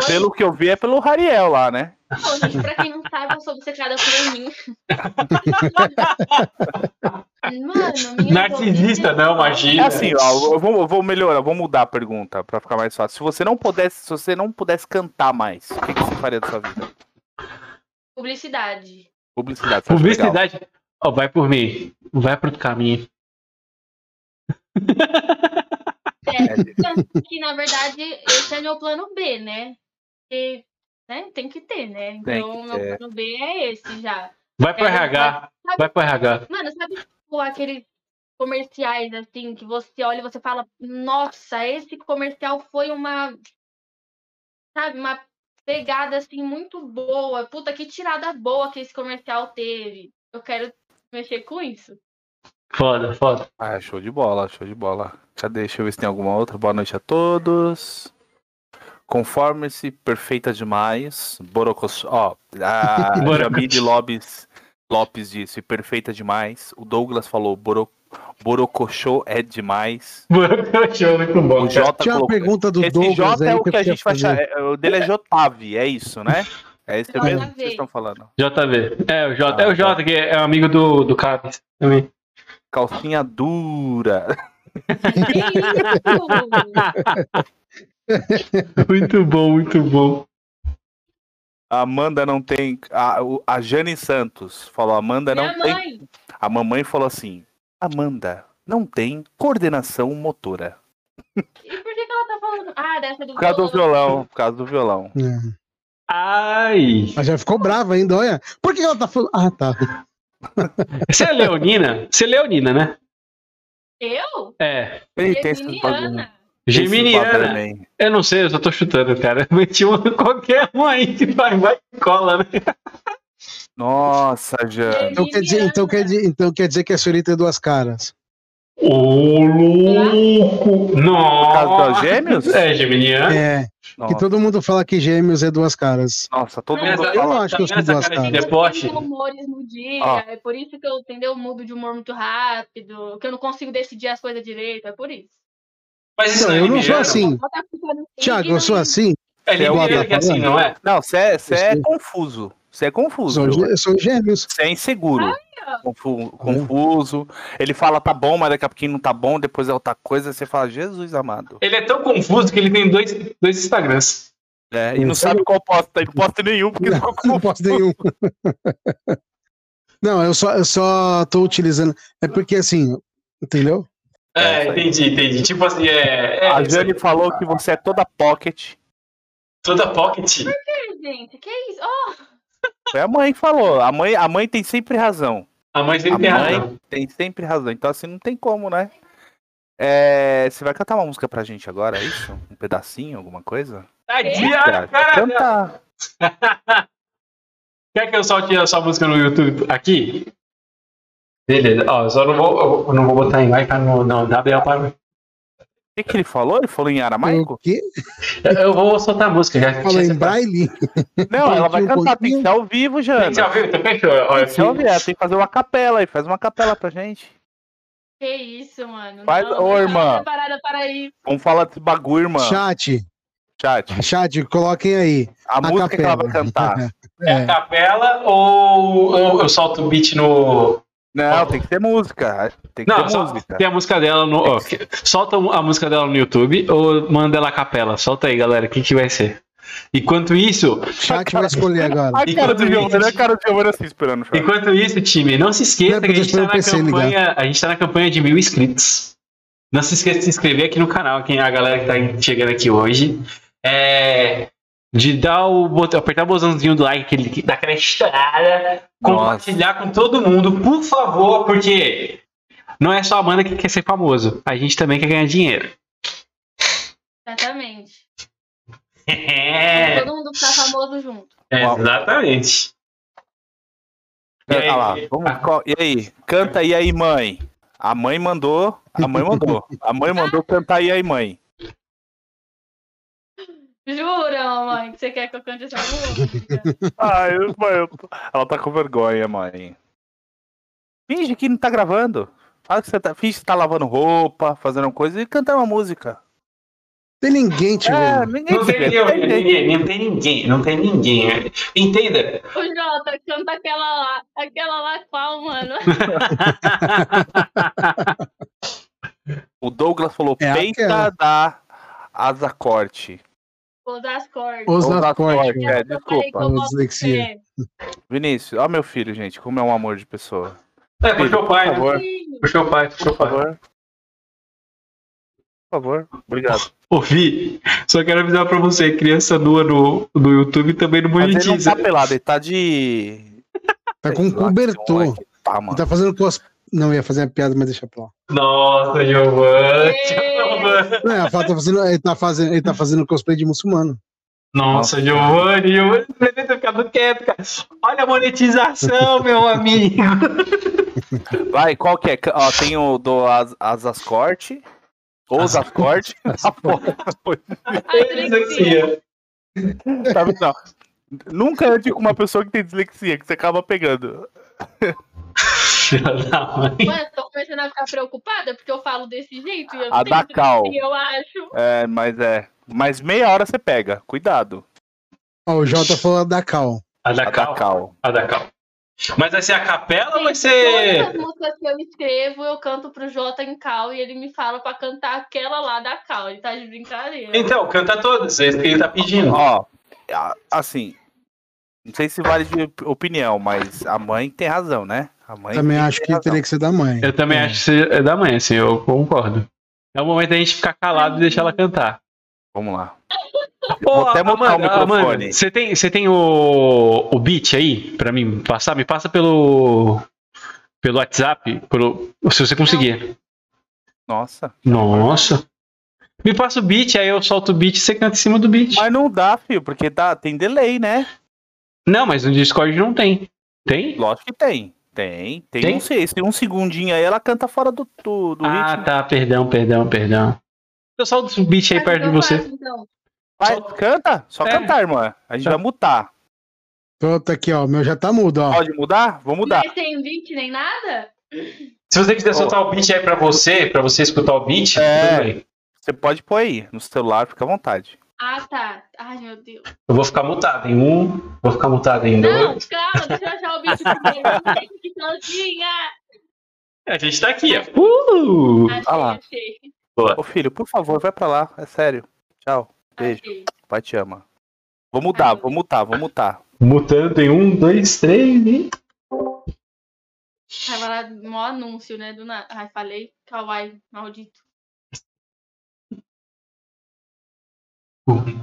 Pelo que eu vi é pelo Rariel lá, né? Pô, gente, pra quem não sabe, eu sou obcecada por mim. <laughs> Mano, minha Narcisista, não, É imagina. assim, ó, eu vou, eu vou melhorar, vou mudar a pergunta pra ficar mais fácil. Se você não pudesse, se você não pudesse cantar mais, o que, que você faria da sua vida? Publicidade. Publicidade. Publicidade. Ó, vai por mim. Vai pro outro caminho. <laughs> É, <laughs> que na verdade esse é meu plano B, né? Porque, né, tem que ter, né? Então, meu ter. plano B é esse já. Vai pro É, RH. Vai pro RH. Mano, sabe tipo, aqueles comerciais assim que você olha e você fala, nossa, esse comercial foi uma sabe, uma pegada assim muito boa. Puta que tirada boa que esse comercial teve. Eu quero mexer com isso. Foda, foda. Ah, show de bola, show de bola. Cadê? Deixa eu ver se tem alguma outra. Boa noite a todos. Conforme-se, perfeita demais. Borocos. Ó, a <laughs> Borocos. Jamile Lopes, Lopes disse perfeita demais. O Douglas falou Boro, Borocochô é demais. Show, muito bom. O. Jota Tinha uma colocou. pergunta do Esse Douglas J é o que que a gente vai fazer. é, O dele é Jotave, é isso, né? É esse JV. mesmo que vocês estão falando. JV. É, o J. Ah, é o J, que é amigo do, do Cabs também. Calcinha dura. <laughs> Muito bom, muito bom. A Amanda não tem. A, a Jane Santos falou: Amanda não Minha tem. mãe. A mamãe falou assim: Amanda não tem coordenação motora. E por que, que ela tá falando? Ah, dessa do Por causa do violão. violão. Por causa do violão. É. Ai. Mas já ficou brava ainda, olha. Por que ela tá falando? Ah, tá. <laughs> Você é leonina? Você é leonina, né? Eu? É. Tem. Geminiana. Geminiana. Eu não sei, eu só tô chutando, cara. <laughs> Meti um, qualquer um aí que vai, vai e cola, né? Nossa, Jane. Então quer dizer, então quer dizer, então quer dizer que a senhorita é duas caras. Ô, louco! Por Nossa! causa dos gêmeos? É, Geminiano. É, que Nossa, todo mundo fala que gêmeos é duas caras. nossa, todo mundo Essa- Eu fala. não acho que eu sou duas cara de caras. deboche? Tenho humores no dia, Ó. é por isso que eu, entendeu? Mudo de humor muito rápido, que eu não consigo decidir as coisas direito, é por isso. Mas isso Não, não é eu não sou assim. Tiago, eu sou assim. É Você é o que é assim, não é? Não, você é, é Eu confuso. Você é confuso. Eu sou gêmeos. Você é inseguro. ó. Confu- confuso. Ele fala tá bom, mas daqui a pouquinho não tá bom, depois é outra coisa, você fala, Jesus amado. Ele é tão confuso que ele tem dois, dois Instagrams. É, e não sabe qual posta, ele posta nenhum, porque Não, tá <laughs> não confuso. posso nenhum. <laughs> Não, eu só, eu só tô utilizando. É porque assim, entendeu? É, entendi, entendi. Tipo assim, é. é A Jane aqui. falou que você é toda pocket. Toda pocket. Que, gente, que isso? Oh, Foi a mãe que falou. A mãe, a mãe tem sempre razão. A mãe A sempre tem razão. mãe tem sempre razão. Então assim não tem como, né? É, você vai cantar uma música pra gente agora, é isso? Um pedacinho, alguma coisa? Tadinha, Cara, cara. Cantar. <laughs> Quer que eu solte a sua música no YouTube aqui? Beleza. Ó, só não vou, eu não vou botar em like pra não, não dar BO para. O que, que ele falou? Ele falou em aramaico? O quê? Eu vou soltar a música já. Falou em braille? Não, ela vai cantar, tem que ser ao vivo, Tem Jana. que ser ao vivo, fechou. Ó, Tem que ser ao aqui. vivo, ela tem que fazer uma capela aí, faz uma capela pra gente. Que isso, mano. Faz- Não, ô, irmã. tá preparada para isso. Vamos falar desse bagulho, irmã. Chat, Chat. chat, coloquem aí. A, música que ela vai capela. cantar. É a capela ou eu, eu solto o beat no. Não, tem que ter música. Tem que Não, ter só música. tem a música dela no. ó, que- solta a música dela no YouTube ou manda ela a capela. Solta aí, galera. O que, que vai ser? Enquanto isso, Chat vai escolher agora. A cara do Enquanto Giovanni, isso- a cara do Giovanni assim esperando o chat. enquanto isso, time, não se esqueça que a gente, tá na campanha, a gente tá na campanha de mil inscritos. Não se esqueça de se inscrever aqui no canal, quem é a galera que tá chegando aqui hoje. É, de dar o botão, apertar o botãozinho do like, aquele, daquela estrada, compartilhar com todo mundo, por favor, porque não é só a Amanda que quer ser famoso, a gente também quer ganhar dinheiro. Exatamente. <laughs> É, Todo mundo ficar famoso junto. exatamente. E aí? Canta lá. Vamos, e aí? Canta e aí, mãe. A mãe mandou. A mãe mandou. A mãe mandou cantar e aí, mãe. Jura, mamãe, que você quer que eu cante essa música? Ai, eu, mãe, eu ela tá com vergonha, mãe. Finge que não tá gravando. Fala que você tá, finge que tá lavando roupa, fazendo coisa e canta uma música. Tem ninguém te É, vendo. ninguém Não te tem, ninguém, não tem jeito. ninguém, não tem ninguém, não tem ninguém. Entenda. Ô, Jota, canta aquela lá. Aquela lá qual, mano? <laughs> O Douglas falou É peita aquela. da asa corte. Vou usar as cordas. Os Ou da da corte. corte, é, eu desculpa. Dislexia. Vinícius, ó meu filho, gente, como é um amor de pessoa. É, puxou o pai, Por né? favor, Sim. Puxou o pai, puxou por o pai. favor. Por favor, obrigado. Ô, Vi, só quero avisar pra você, criança nua no, no YouTube também não Mas ele não monetiza. tá pelado, ele tá de. Tá com um cobertor. Tá, Ele mano. tá fazendo cos... Não, ia fazer a piada, mas deixa pra lá. Nossa, Giovanni. É. A Fá tá fazendo, ele, tá fazendo, ele tá fazendo cosplay de muçulmano. Nossa, Giovanni, Giovanni, devia ter ficado quieto, cara. Olha a monetização, <laughs> meu amigo. Vai, qual que é? Ó, tem o do As- Asas Corte. Ou Asas Corte. <laughs> Ai, dislexia. Dislexia. Tá vendo? Não. Nunca ande com uma pessoa que tem dislexia, que você acaba pegando. Filha da mãe. Mano, eu tô começando a ficar preocupada porque eu falo desse jeito e eu A da Cal. eu acho. É, mas é. Mas meia hora você pega. Cuidado. Ó, o Jota falou da Cal. A A da da Cal. Cal. A da Cal. Mas vai ser a capela ou vai Todas ser. as músicas que eu escrevo, eu canto pro Jota em Cal e ele me fala pra cantar aquela lá da Cal. Ele tá de brincadeira. Então, canta todas, é isso que ele tá pedindo. Ó, a- assim. Não sei se vale de op- opinião, mas a mãe tem razão, né? A mãe Também acho que razão. teria que ser da mãe. Eu também É. acho que é da mãe, assim, eu concordo. É o momento da gente ficar calado e deixar ela cantar. Vamos lá. Vou até mutar o microfone. você tem, você tem o, o beat aí pra mim passar? Me passa pelo pelo WhatsApp, pelo, se você conseguir. Nossa. Nossa. Me passa o beat, aí eu solto o beat e você canta em cima do beat. Mas não dá, filho, porque tá, tem delay, né? Não, mas no Discord não tem. Tem? Lógico que tem. Tem. Tem, Tem? um, se- tem um segundinho aí, ela canta fora do, do, do ah, ritmo. tá, perdão, perdão, perdão. Eu solto o beat aí Mas perto de eu você. então. Vai, canta? Só É. cantar, irmã. A gente Tá. vai mutar. Pronto, aqui, ó. O meu já tá mudo, ó. Pode mudar? Vou mudar. Mas sem beat nem nada? Se você quiser soltar o beat aí pra você, pra você escutar o beat, É. tudo bem. Você pode pôr aí no celular, fica à vontade. Ah, tá. Ai, meu Deus. Eu vou ficar mutado em um, vou ficar mutado em Não, dois. calma, deixa eu achar o beat primeiro. Não que sozinha. A gente tá aqui, ó. Uh! Achei, Ah lá. achei. Boa. Ô filho, por favor, vai pra lá. É sério. Tchau. Beijo. achei. Pai te ama. Vou mudar, Ai, vou mutar, vou mutar. Mutando em um, dois, três e. Tava lá, mó anúncio, né? Do nada. Ai, falei. Kawaii, maldito. okay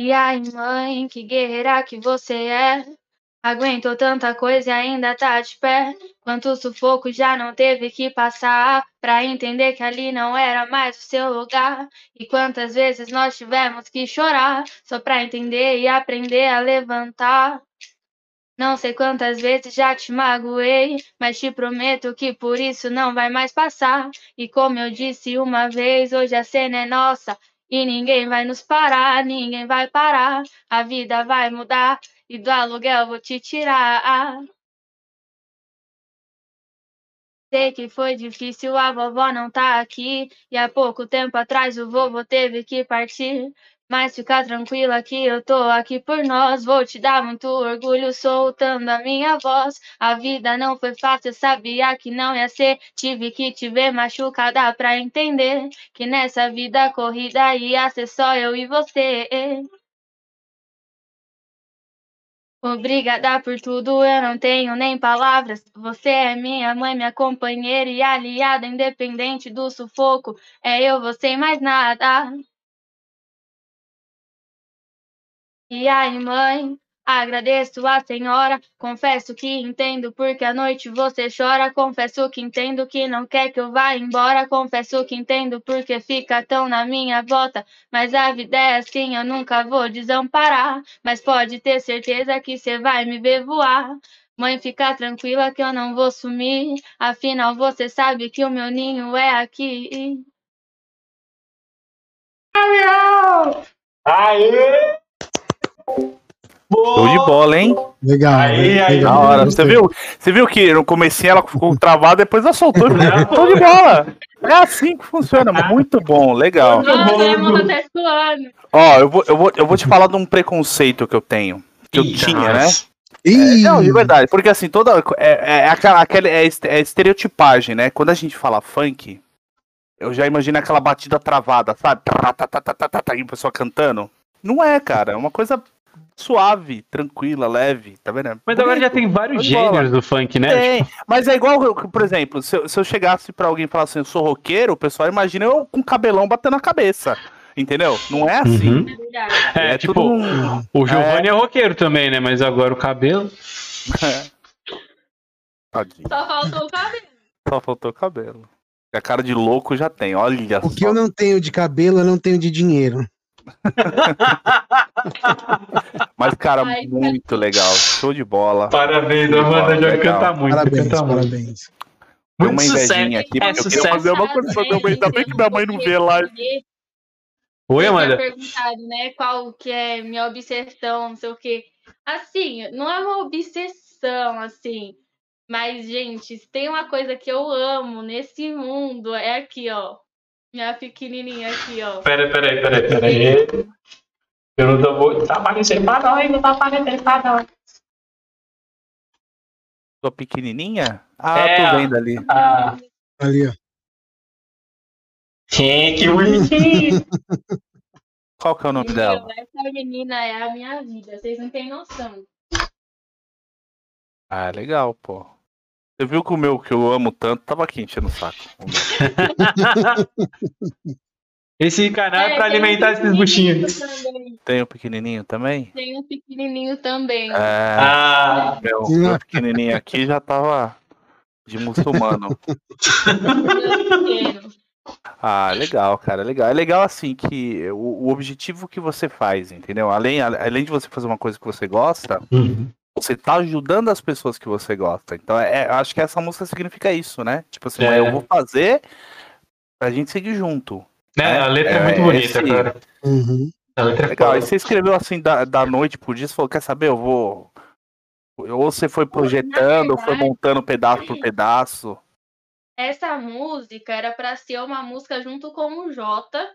E ai, mãe, que guerreira que você é. Aguentou tanta coisa e ainda tá de pé. Quanto sufoco já não teve que passar pra entender que ali não era mais o seu lugar. E quantas vezes nós tivemos que chorar só pra entender e aprender a levantar. Não sei quantas vezes já te magoei, mas te prometo que por isso não vai mais passar. E como eu disse uma vez, hoje a cena é nossa. E ninguém vai nos parar, ninguém vai parar. A vida vai mudar e do aluguel vou te tirar. Sei que foi difícil, a vovó não tá aqui. E há pouco tempo atrás o vovô teve que partir. Mas fica tranquila que eu tô aqui por nós. Vou te dar muito orgulho soltando a minha voz. A vida não foi fácil, eu sabia que não ia ser. Tive que te ver machucada pra entender que nessa vida corrida ia ser só eu e você. Obrigada por tudo, eu não tenho nem palavras. Você é minha mãe, minha companheira e aliada, independente do sufoco. É eu, você e mais nada. E aí, mãe, agradeço a senhora. Confesso que entendo porque à noite você chora. Confesso que entendo que não quer que eu vá embora. Confesso que entendo porque fica tão na minha volta. Mas a vida é assim, eu nunca vou desamparar. Mas pode ter certeza que você vai me ver voar. Mãe, fica tranquila que eu não vou sumir. Afinal, você sabe que o meu ninho é aqui. Aê! Show de bola, hein? Legal. Aí, aí, legal. Da hora. Você viu, você viu que no comecinho ela ficou travada, depois ela soltou. Show de bola. É assim que funciona. Muito bom, legal. Nossa, é. Ó, eu vou, eu, vou, eu vou te falar de um preconceito que eu tenho. Que eu tinha, né? Ih, Não, de verdade. Porque assim, toda. É, é aquela, aquela é, é estereotipagem, né? Quando a gente fala funk, eu já imagino aquela batida travada, sabe? Tá, tá, tá, tá, tá, tá, tá, e a pessoa cantando. Não é, cara. É uma coisa suave, tranquila, leve, tá vendo? Mas agora já tem vários gêneros do funk, né? Tem, mas é igual, por exemplo, se eu, se eu chegasse pra alguém e falasse assim, eu sou roqueiro, o pessoal imagina eu com cabelão batendo na cabeça. Entendeu? Não é assim. Uhum. É. É, É tipo, tudo o Giovanni é. roqueiro também, né? Mas agora o cabelo. <laughs> Tadinho. Só faltou o cabelo. Só faltou cabelo. A cara de louco já tem, olha o que só. eu não tenho de cabelo, eu não tenho de dinheiro. <laughs> Mas, cara, Ai, muito legal. Show de bola. Parabéns, Legal, Amanda. Já legal. canta muito. parabéns, canta muito. parabéns. Deu Muito uma sucesso. invejinha aqui, É porque eu queria sucesso. fazer uma coisa pra minha mãe. Ainda bem que minha mãe não vê lá. Oi, Eu Amanda. perguntado, né, qual que é minha obsessão, não sei o quê. Assim, não é uma obsessão, assim. Mas, gente, se tem uma coisa que eu amo nesse mundo, é aqui, ó. Minha pequenininha aqui, ó. Pera, pera aí, pera aí, pera aí. Eu não tô vou. Tá aparecendo pra nós, não tá aparecendo pra nós. Sua pequenininha? Ah, É, tô vendo ali. Ah, Ali, ó. gente, que bonitinho. <laughs> Qual que é o nome dela? Meu, essa menina é a minha vida, vocês não têm noção. Ah, legal, pô. Você viu que o meu, que eu amo tanto, tava aqui enchendo o saco. <laughs> Esse canal é pra tem um alimentar esses também, Tem o pequenininho também? Tem um pequenininho também. É, Ah, meu, meu pequenininho aqui já tava de muçulmano. <laughs> Ah, legal, cara, legal. É legal assim que o, o objetivo que você faz, entendeu? Além, além de você fazer uma coisa que você gosta, Uhum. Você tá ajudando as pessoas que você gosta. Então, é, eu acho que essa música significa isso, né? Tipo assim, É. eu vou fazer pra gente seguir junto. Né? A letra é, É, muito bonita, esse- cara. Uhum. A letra é Legal. E foda. você escreveu assim da, da noite pro dia, você falou, quer saber, eu vou. Ou você foi projetando, ou foi montando pedaço por pedaço. Essa música era pra ser uma música junto com o Jota.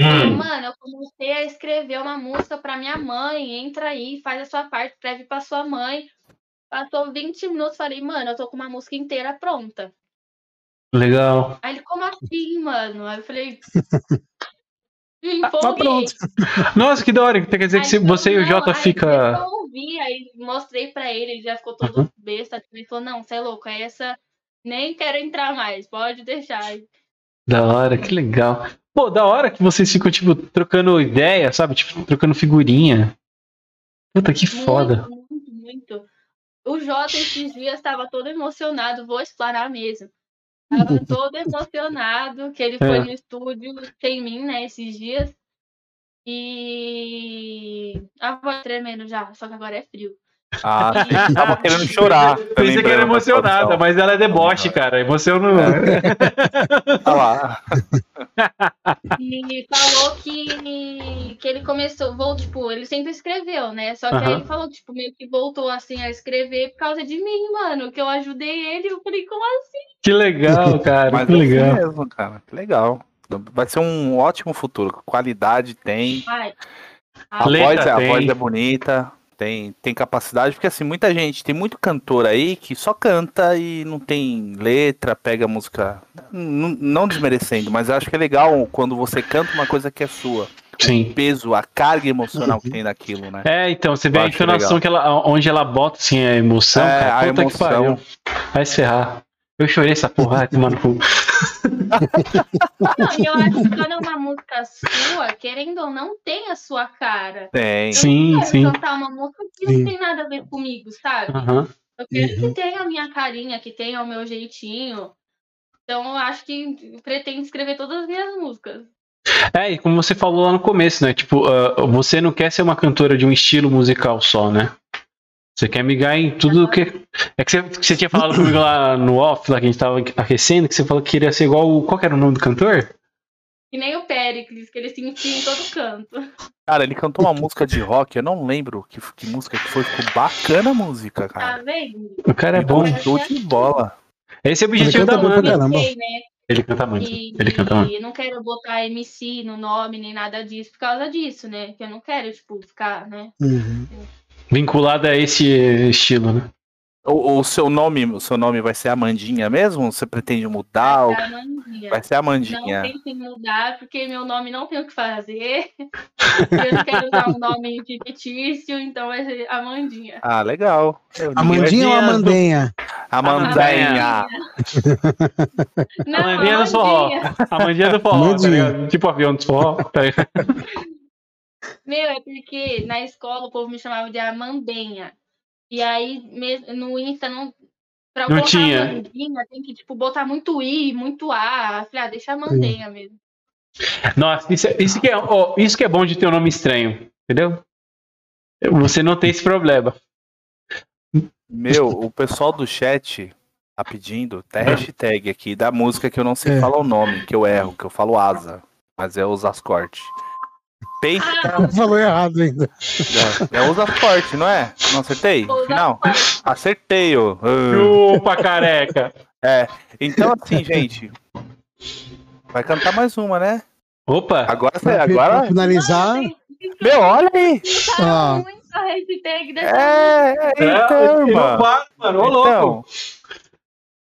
Hum. Mano, eu comecei a escrever uma música pra minha mãe. Entra aí, faz a sua parte, escreve pra sua mãe. Passou 20 minutos, falei, mano, eu tô com uma música inteira pronta. Legal. Aí ele, como assim, mano? Aí eu falei. <laughs> Me Tá pronto. Nossa, que da hora. Quer dizer que Aí ele você e o Jota "Não, aí fica. Eu ouvi, aí mostrei pra ele, ele já ficou todo Uhum. besta. Ele falou, não, você é louco, é essa nem quero entrar mais, pode deixar. Da hora, que legal. Pô, da hora que vocês ficam, tipo, trocando ideia, sabe? Tipo, trocando figurinha. Puta, que foda. Muito, muito, muito. O Jota esses dias estava todo emocionado, vou explanar mesmo. Tava <laughs> todo emocionado que ele foi É. no estúdio sem mim, né, esses dias. E a voz tremendo já, só que agora é frio. Ah, sim, <laughs> tava querendo chorar. Pensei que era emocionada, mas ela é deboche, cara. Emocionou. <laughs> Olha lá. E falou que, que ele começou, vou, tipo, ele sempre escreveu, né? Só que aí ele falou, tipo, meio que voltou assim a escrever por causa de mim, mano. Que eu ajudei ele. Eu falei, como assim? Que legal, <laughs> cara. Mas que é assim legal. mesmo, cara. Que legal. Vai ser um ótimo futuro. Qualidade tem. Ai. A, ai, Letra voz, é- a tem. voz é bonita. Tem, tem capacidade, porque assim, muita gente, tem muito cantor aí que só canta e não tem letra, pega música. N- não desmerecendo, mas eu acho que é legal quando você canta uma coisa que é sua. O Sim. peso, a carga emocional que tem naquilo, né? É, então, você vê Eu a entonação que ela, onde ela bota assim, a emoção, É, cara. a emoção. pariu. Vai se ferrar. Eu chorei essa porra, <laughs> vai tomar no cu. Não, e eu acho que quando é uma música sua, querendo ou não, tem a sua cara. Tem. Sim, Eu não sim. quero cantar uma música que Sim. não tem nada a ver comigo, sabe? Aham. Eu quero Uhum. que tenha a minha carinha, que tenha o meu jeitinho. Então eu acho que eu pretendo escrever todas as minhas músicas. É, e como você falou lá no começo, né? Tipo, ah, você não quer ser uma cantora de um estilo musical só, né? Você quer migar em tudo que. É que você, que você tinha falado comigo lá no off, lá que a gente tava aquecendo, que você falou que queria ser igual. o- Qual que era o nome do cantor? Que nem o Pericles, que ele se enfia em todo canto. Cara, ele cantou uma música de rock, eu não lembro que, que música que foi, ficou bacana a música, Tá cara. vendo? O cara é bom. Show de bola. Esse é o objetivo da banda. né? Ele canta muito. E, Ele canta muito. e não quero botar MC no nome, nem nada disso, por causa disso, né? Que eu não quero, tipo, ficar, né? Uhum. Vinculado a esse estilo, né? O, o seu nome, o seu nome vai ser Amandinha mesmo? Você pretende mudar? Vai ser Amandinha. Vai ser Não Amandinha. tem que mudar, porque meu nome não tem o que fazer. <laughs> eu não quero usar um nome fictício, então vai ser Amandinha. Ah, legal. Eu- Amandinha ou Amandinha Amandenha? Amandinha. Não, Amandinha do forró. A mandinha do forró, tá Amandinha. Tipo avião do forró. Tá? <laughs> Meu, é porque na escola o povo me chamava de Amandenha. E aí no Insta não. Pra eu Não botar tinha. Amandinha, tem que, tipo, botar muito I, muito A. Falei, ah, deixa Amandenha mesmo. Nossa, isso, é- isso, que é, ó, isso que é bom de ter um nome estranho, entendeu? Você não tem esse problema. Meu, o pessoal do chat tá pedindo até hashtag aqui da música que eu não sei É. falar o nome, que eu erro, que eu falo asa, mas é os ascorte. Peito. Falou errado ainda. É, é os ascorte, não é? Não acertei? Ou final? Acertei, ô. Ah. Opa, careca! É. Então, assim, gente. Vai cantar mais uma, né? Opa! Agora, Pra, pra agora. finalizar, Não, tem- Meu, olha aí! Tá Ah. muito a hashtag dessa É, é, então, irmão. para, mano. Ô, louco.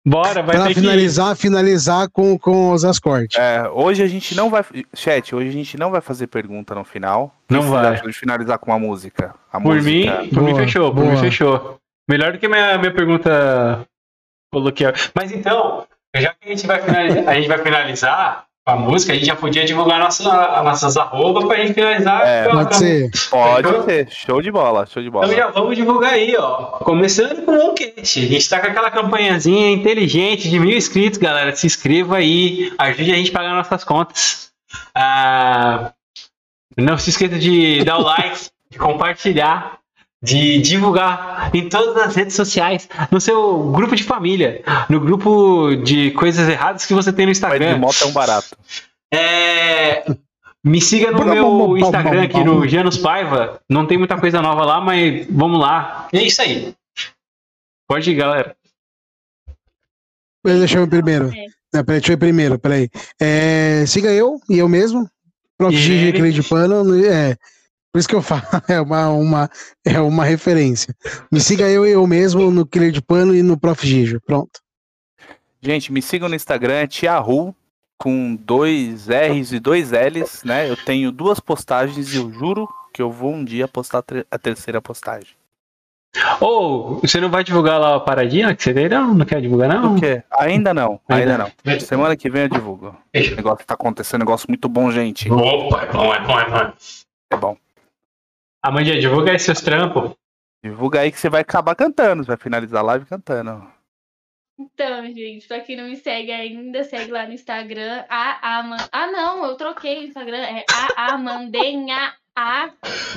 Bora, vai pra ter finalizar, finalizar com, com os ascortes. é, hoje a gente não vai. Chat, hoje a gente não vai fazer pergunta no final. Não que vai. de finalizar com uma música. A que... Por mim, música. por mim Boa, fechou, por boa. mim fechou. Melhor do que minha, minha pergunta coloquial. Mas então, já que a gente vai finalizar, a gente vai finalizar a música, a gente já podia divulgar nossa, as nossas arrobas pra gente finalizar. É, Pode ser. Pode ser. Show de bola, show de bola. Então já vamos divulgar aí, ó. Começando com o Cast. A gente tá com aquela campanhazinha inteligente de mil inscritos, galera. Se inscreva aí, ajude a gente a pagar nossas contas. Ah, não se esqueça de dar o like, de compartilhar, de divulgar em todas as redes sociais, no seu grupo de família, no grupo de coisas erradas que você tem no Vai de Instagram. moto é um barato. É, Me siga no meu Instagram aqui, no Janus Paiva. Não tem muita coisa nova lá, mas vamos lá. É isso aí. Pode ir, galera. Deixa eu ir primeiro. É. Não, peraí, deixa eu ir primeiro, peraí. É, siga eu e eu mesmo. Prof. Gigi de Pano. É, por isso que eu falo, <laughs> é uma, uma, é uma referência. Me siga eu e eu mesmo no Killer de Pano e no Prof. Gigi. Pronto. Gente, me sigam no Instagram, é Tiahu, com dois R's e dois L's, né? Eu tenho duas postagens e eu juro que eu vou um dia postar a terceira postagem. Ou, você não vai divulgar lá a paradinha que você tem? Não, não quer divulgar, não? O quê? Ainda não, ainda Ainda. não. Semana que vem eu divulgo. O negócio tá acontecendo, negócio muito bom, gente. Opa, é bom, é bom, é bom. É bom. Amandinha, divulga aí seus trampos. Divulga aí que você vai acabar cantando, você vai finalizar a live cantando. Então, gente, pra quem não me segue ainda, segue lá no Instagram. A Aman... Ah, não, eu troquei o Instagram. É a Amandenha A.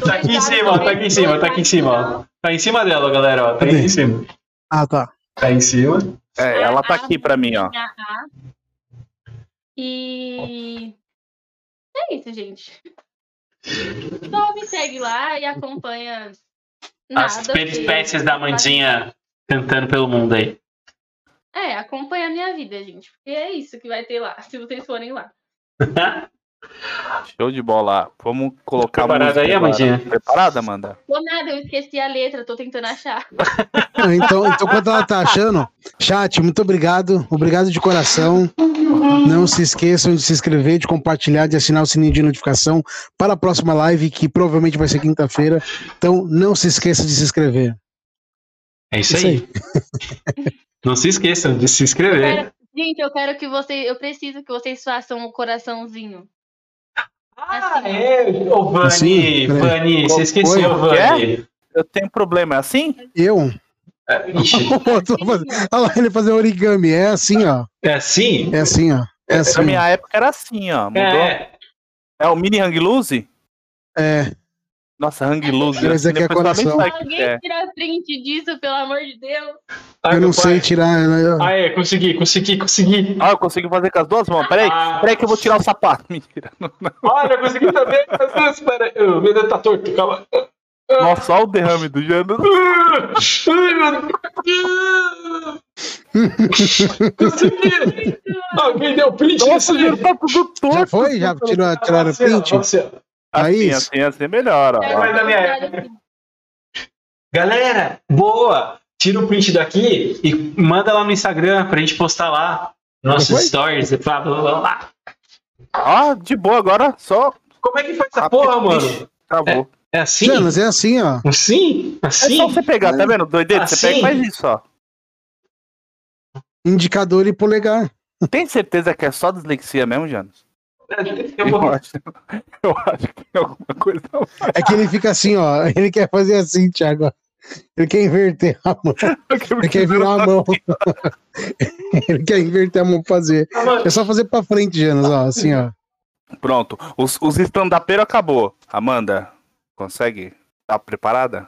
Tá aqui em cima, ó, tá aqui em cima, tá aqui em cima, ó. Tá em cima dela, galera, ó. Tá aí em cima. Ah, tá. Tá em cima. É, ela tá aqui pra mim, ó. A. E. É isso, gente. Só me segue lá e acompanha nada. As peripécias da Amandinha cantando pelo mundo aí. É, acompanha a minha vida, gente. Porque é isso que vai ter lá, <laughs> se vocês forem lá. <laughs> Show de bola. Vamos colocar a Preparada música aí. Amandinha? Preparada, Amanda? Ou nada, eu esqueci a letra, tô tentando achar. <laughs> Então, então, quando ela tá achando, chat, muito obrigado. Obrigado de coração. Não se esqueçam de se inscrever, de compartilhar, de assinar o sininho de notificação para a próxima live, que provavelmente vai ser quinta-feira. Então, não se esqueça de se inscrever. É isso Isso aí. <laughs> Não se esqueçam de se inscrever. Quero- Gente, eu quero que vocês. Eu preciso que vocês façam o coraçãozinho. Ah, é. Ô, Vani, Assim. Vani, você esqueceu, foi? Vani. Eu tenho problema, é assim? Eu? É, <laughs> Olha lá, ele fazer origami. É assim, ó. É assim? É assim, ó. É Na assim. minha época era assim, ó. Mudou. É, É. o mini hang loose? É. Nossa, hang loose. Esse aqui é Depois ela nem coração. que Alguém é. tira print disso, pelo amor de Deus. Ai, Eu não sei pai. tirar. né? Ah, é, consegui, consegui, consegui. Ah, eu consigo fazer com as duas mãos. Peraí, Ah. peraí que eu vou tirar o sapato. <laughs> Mentira. Olha, consegui também. Espera, aí, o meu dedo tá torto, calma. Nossa, olha o derrame do Jano. Ai, meu Deus. Consegui. Alguém deu print Nossa, o aí. tá tudo torto. Já foi? Já tirou, tiraram o Assim, ó, print? assim, ó. Assim, Aí, assim, assim é melhor, ó. Mas da minha época. Galera, boa! Tira o print daqui e manda lá no Instagram pra gente postar lá. Nossos stories e blá, blá, blá, blá. Ah, de boa agora, só Como é que faz essa porra, mano? acabou. É assim? Janos, é assim, ó. Assim? É Assim? só você pegar, tá vendo? Doideira, você Assim? pega e faz isso, ó. Indicador e polegar. Tem certeza que é só dislexia mesmo, Janos? <laughs> Eu Eu acho, eu acho que tem alguma coisa. É que ele fica assim, ó. Ele quer fazer assim, Thiago. Ele quer inverter a mão. Ele quer virar a mão. <laughs> Ele quer inverter a mão pra fazer. Ah, É só fazer pra frente, Janos, ó. Assim, ó. Pronto, os, os stand-upeiros acabou. Amanda, consegue? Tá preparada?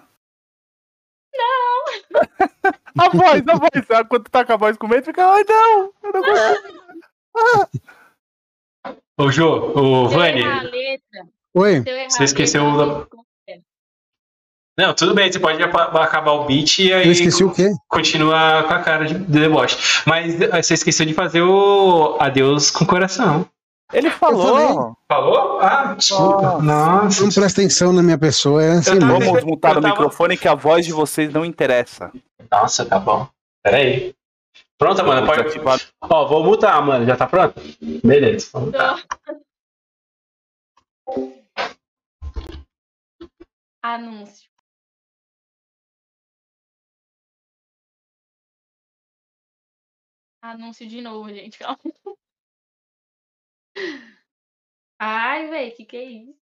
Não! <laughs> a voz, a voz. Ah, Quando tá com a voz com medo, fica, ai não, eu não consigo. Ô, Jô, ô, Vani. Oi? Você esqueceu da-. Não, tudo bem, você pode acabar o beat e aí Eu esqueci o quê? continua com a cara de de deboche. Mas eh, você esqueceu de fazer o adeus com coração. Ele falou. Falou? Ah, desculpa. Nossa. Nossa. Não presta atenção na minha pessoa. É assim. Vamos mutar o microfone que a voz de vocês não interessa. Nossa, tá bom. Peraí. Pronto, mano. Pode... Ó, vou mutar, mano. Já tá pronto? Beleza. Vou <laughs> mutar. Anúncio. Anúncio de novo, gente. Calma. Ai, velho, que que é isso?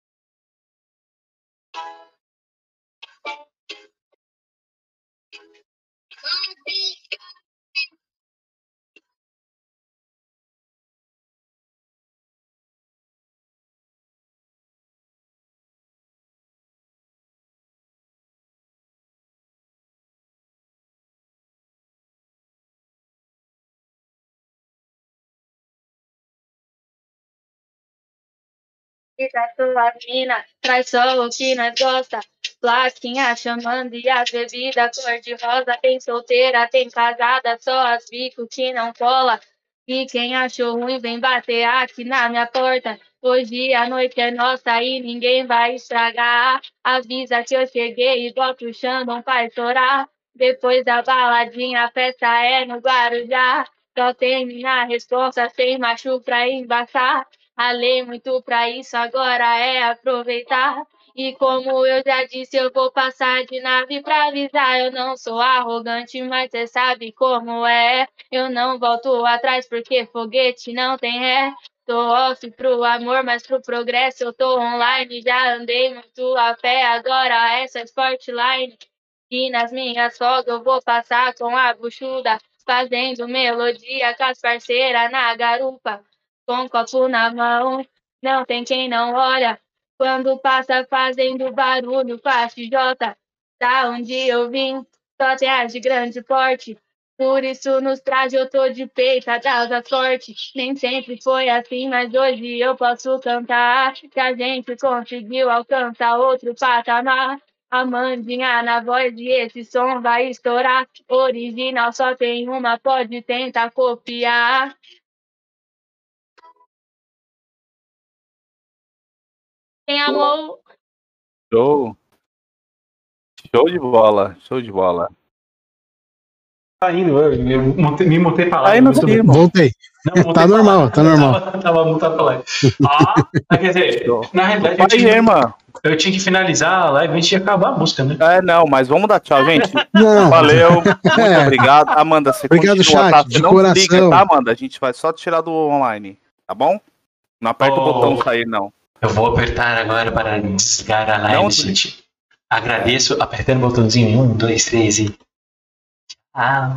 Da tua mina, traz só o que nós gosta. Plaquinha chamando e as bebidas cor de rosa. Tem solteira, tem casada, só as bico que não cola. E quem achou ruim vem bater aqui na minha porta. Hoje a noite é nossa e ninguém vai estragar. Avisa que eu cheguei e bota o Xandão pra estourar. Depois da baladinha, a festa é no Guarujá. Só tem minha resposta sem macho pra embaçar. Ralei muito pra isso, agora é aproveitar. E como eu já disse, eu vou passar de nave pra avisar. Eu não sou arrogante, mas cê sabe como é. Eu não volto atrás porque foguete não tem ré. Tô off pro amor, mas pro progresso eu tô online. Já andei muito a pé, agora essa é Sportline. E nas minhas folgas eu vou passar com a buchuda, fazendo melodia com as parceiras na garupa. Com copo na mão, não tem quem não olha. Quando passa fazendo barulho com a XJ, da onde eu vim, só tem as de grande porte. Por isso nos trajes eu tô de peito, a sorte. Nem sempre foi assim, mas hoje eu posso cantar. Que a gente conseguiu alcançar outro patamar. A mandinha na voz e esse som vai estourar. Original só tem uma, pode tentar copiar. Quem amou, Show. Show de bola, show de bola. Tá indo, eu, me montei pra lá. Aí não irmão. Voltei. Não, Tá normal, lá. tá normal. Tava, tava mutado pra lá. Ah, quer dizer, na realidade eu tinha, irmã. eu tinha que finalizar a live antes de acabar a música, né? É, não, mas vamos dar tchau, gente. Não, Valeu, <laughs> muito É. obrigado. Amanda, você Obrigado, continua, chat, tá? de não coração. liga, tá, Amanda? A gente vai só tirar do online, tá bom? Não aperta Oh. o botão sair, não. Eu vou apertar agora para desligar a live, Não, gente. Agradeço apertando o botãozinho em um, dois, três e. Ah.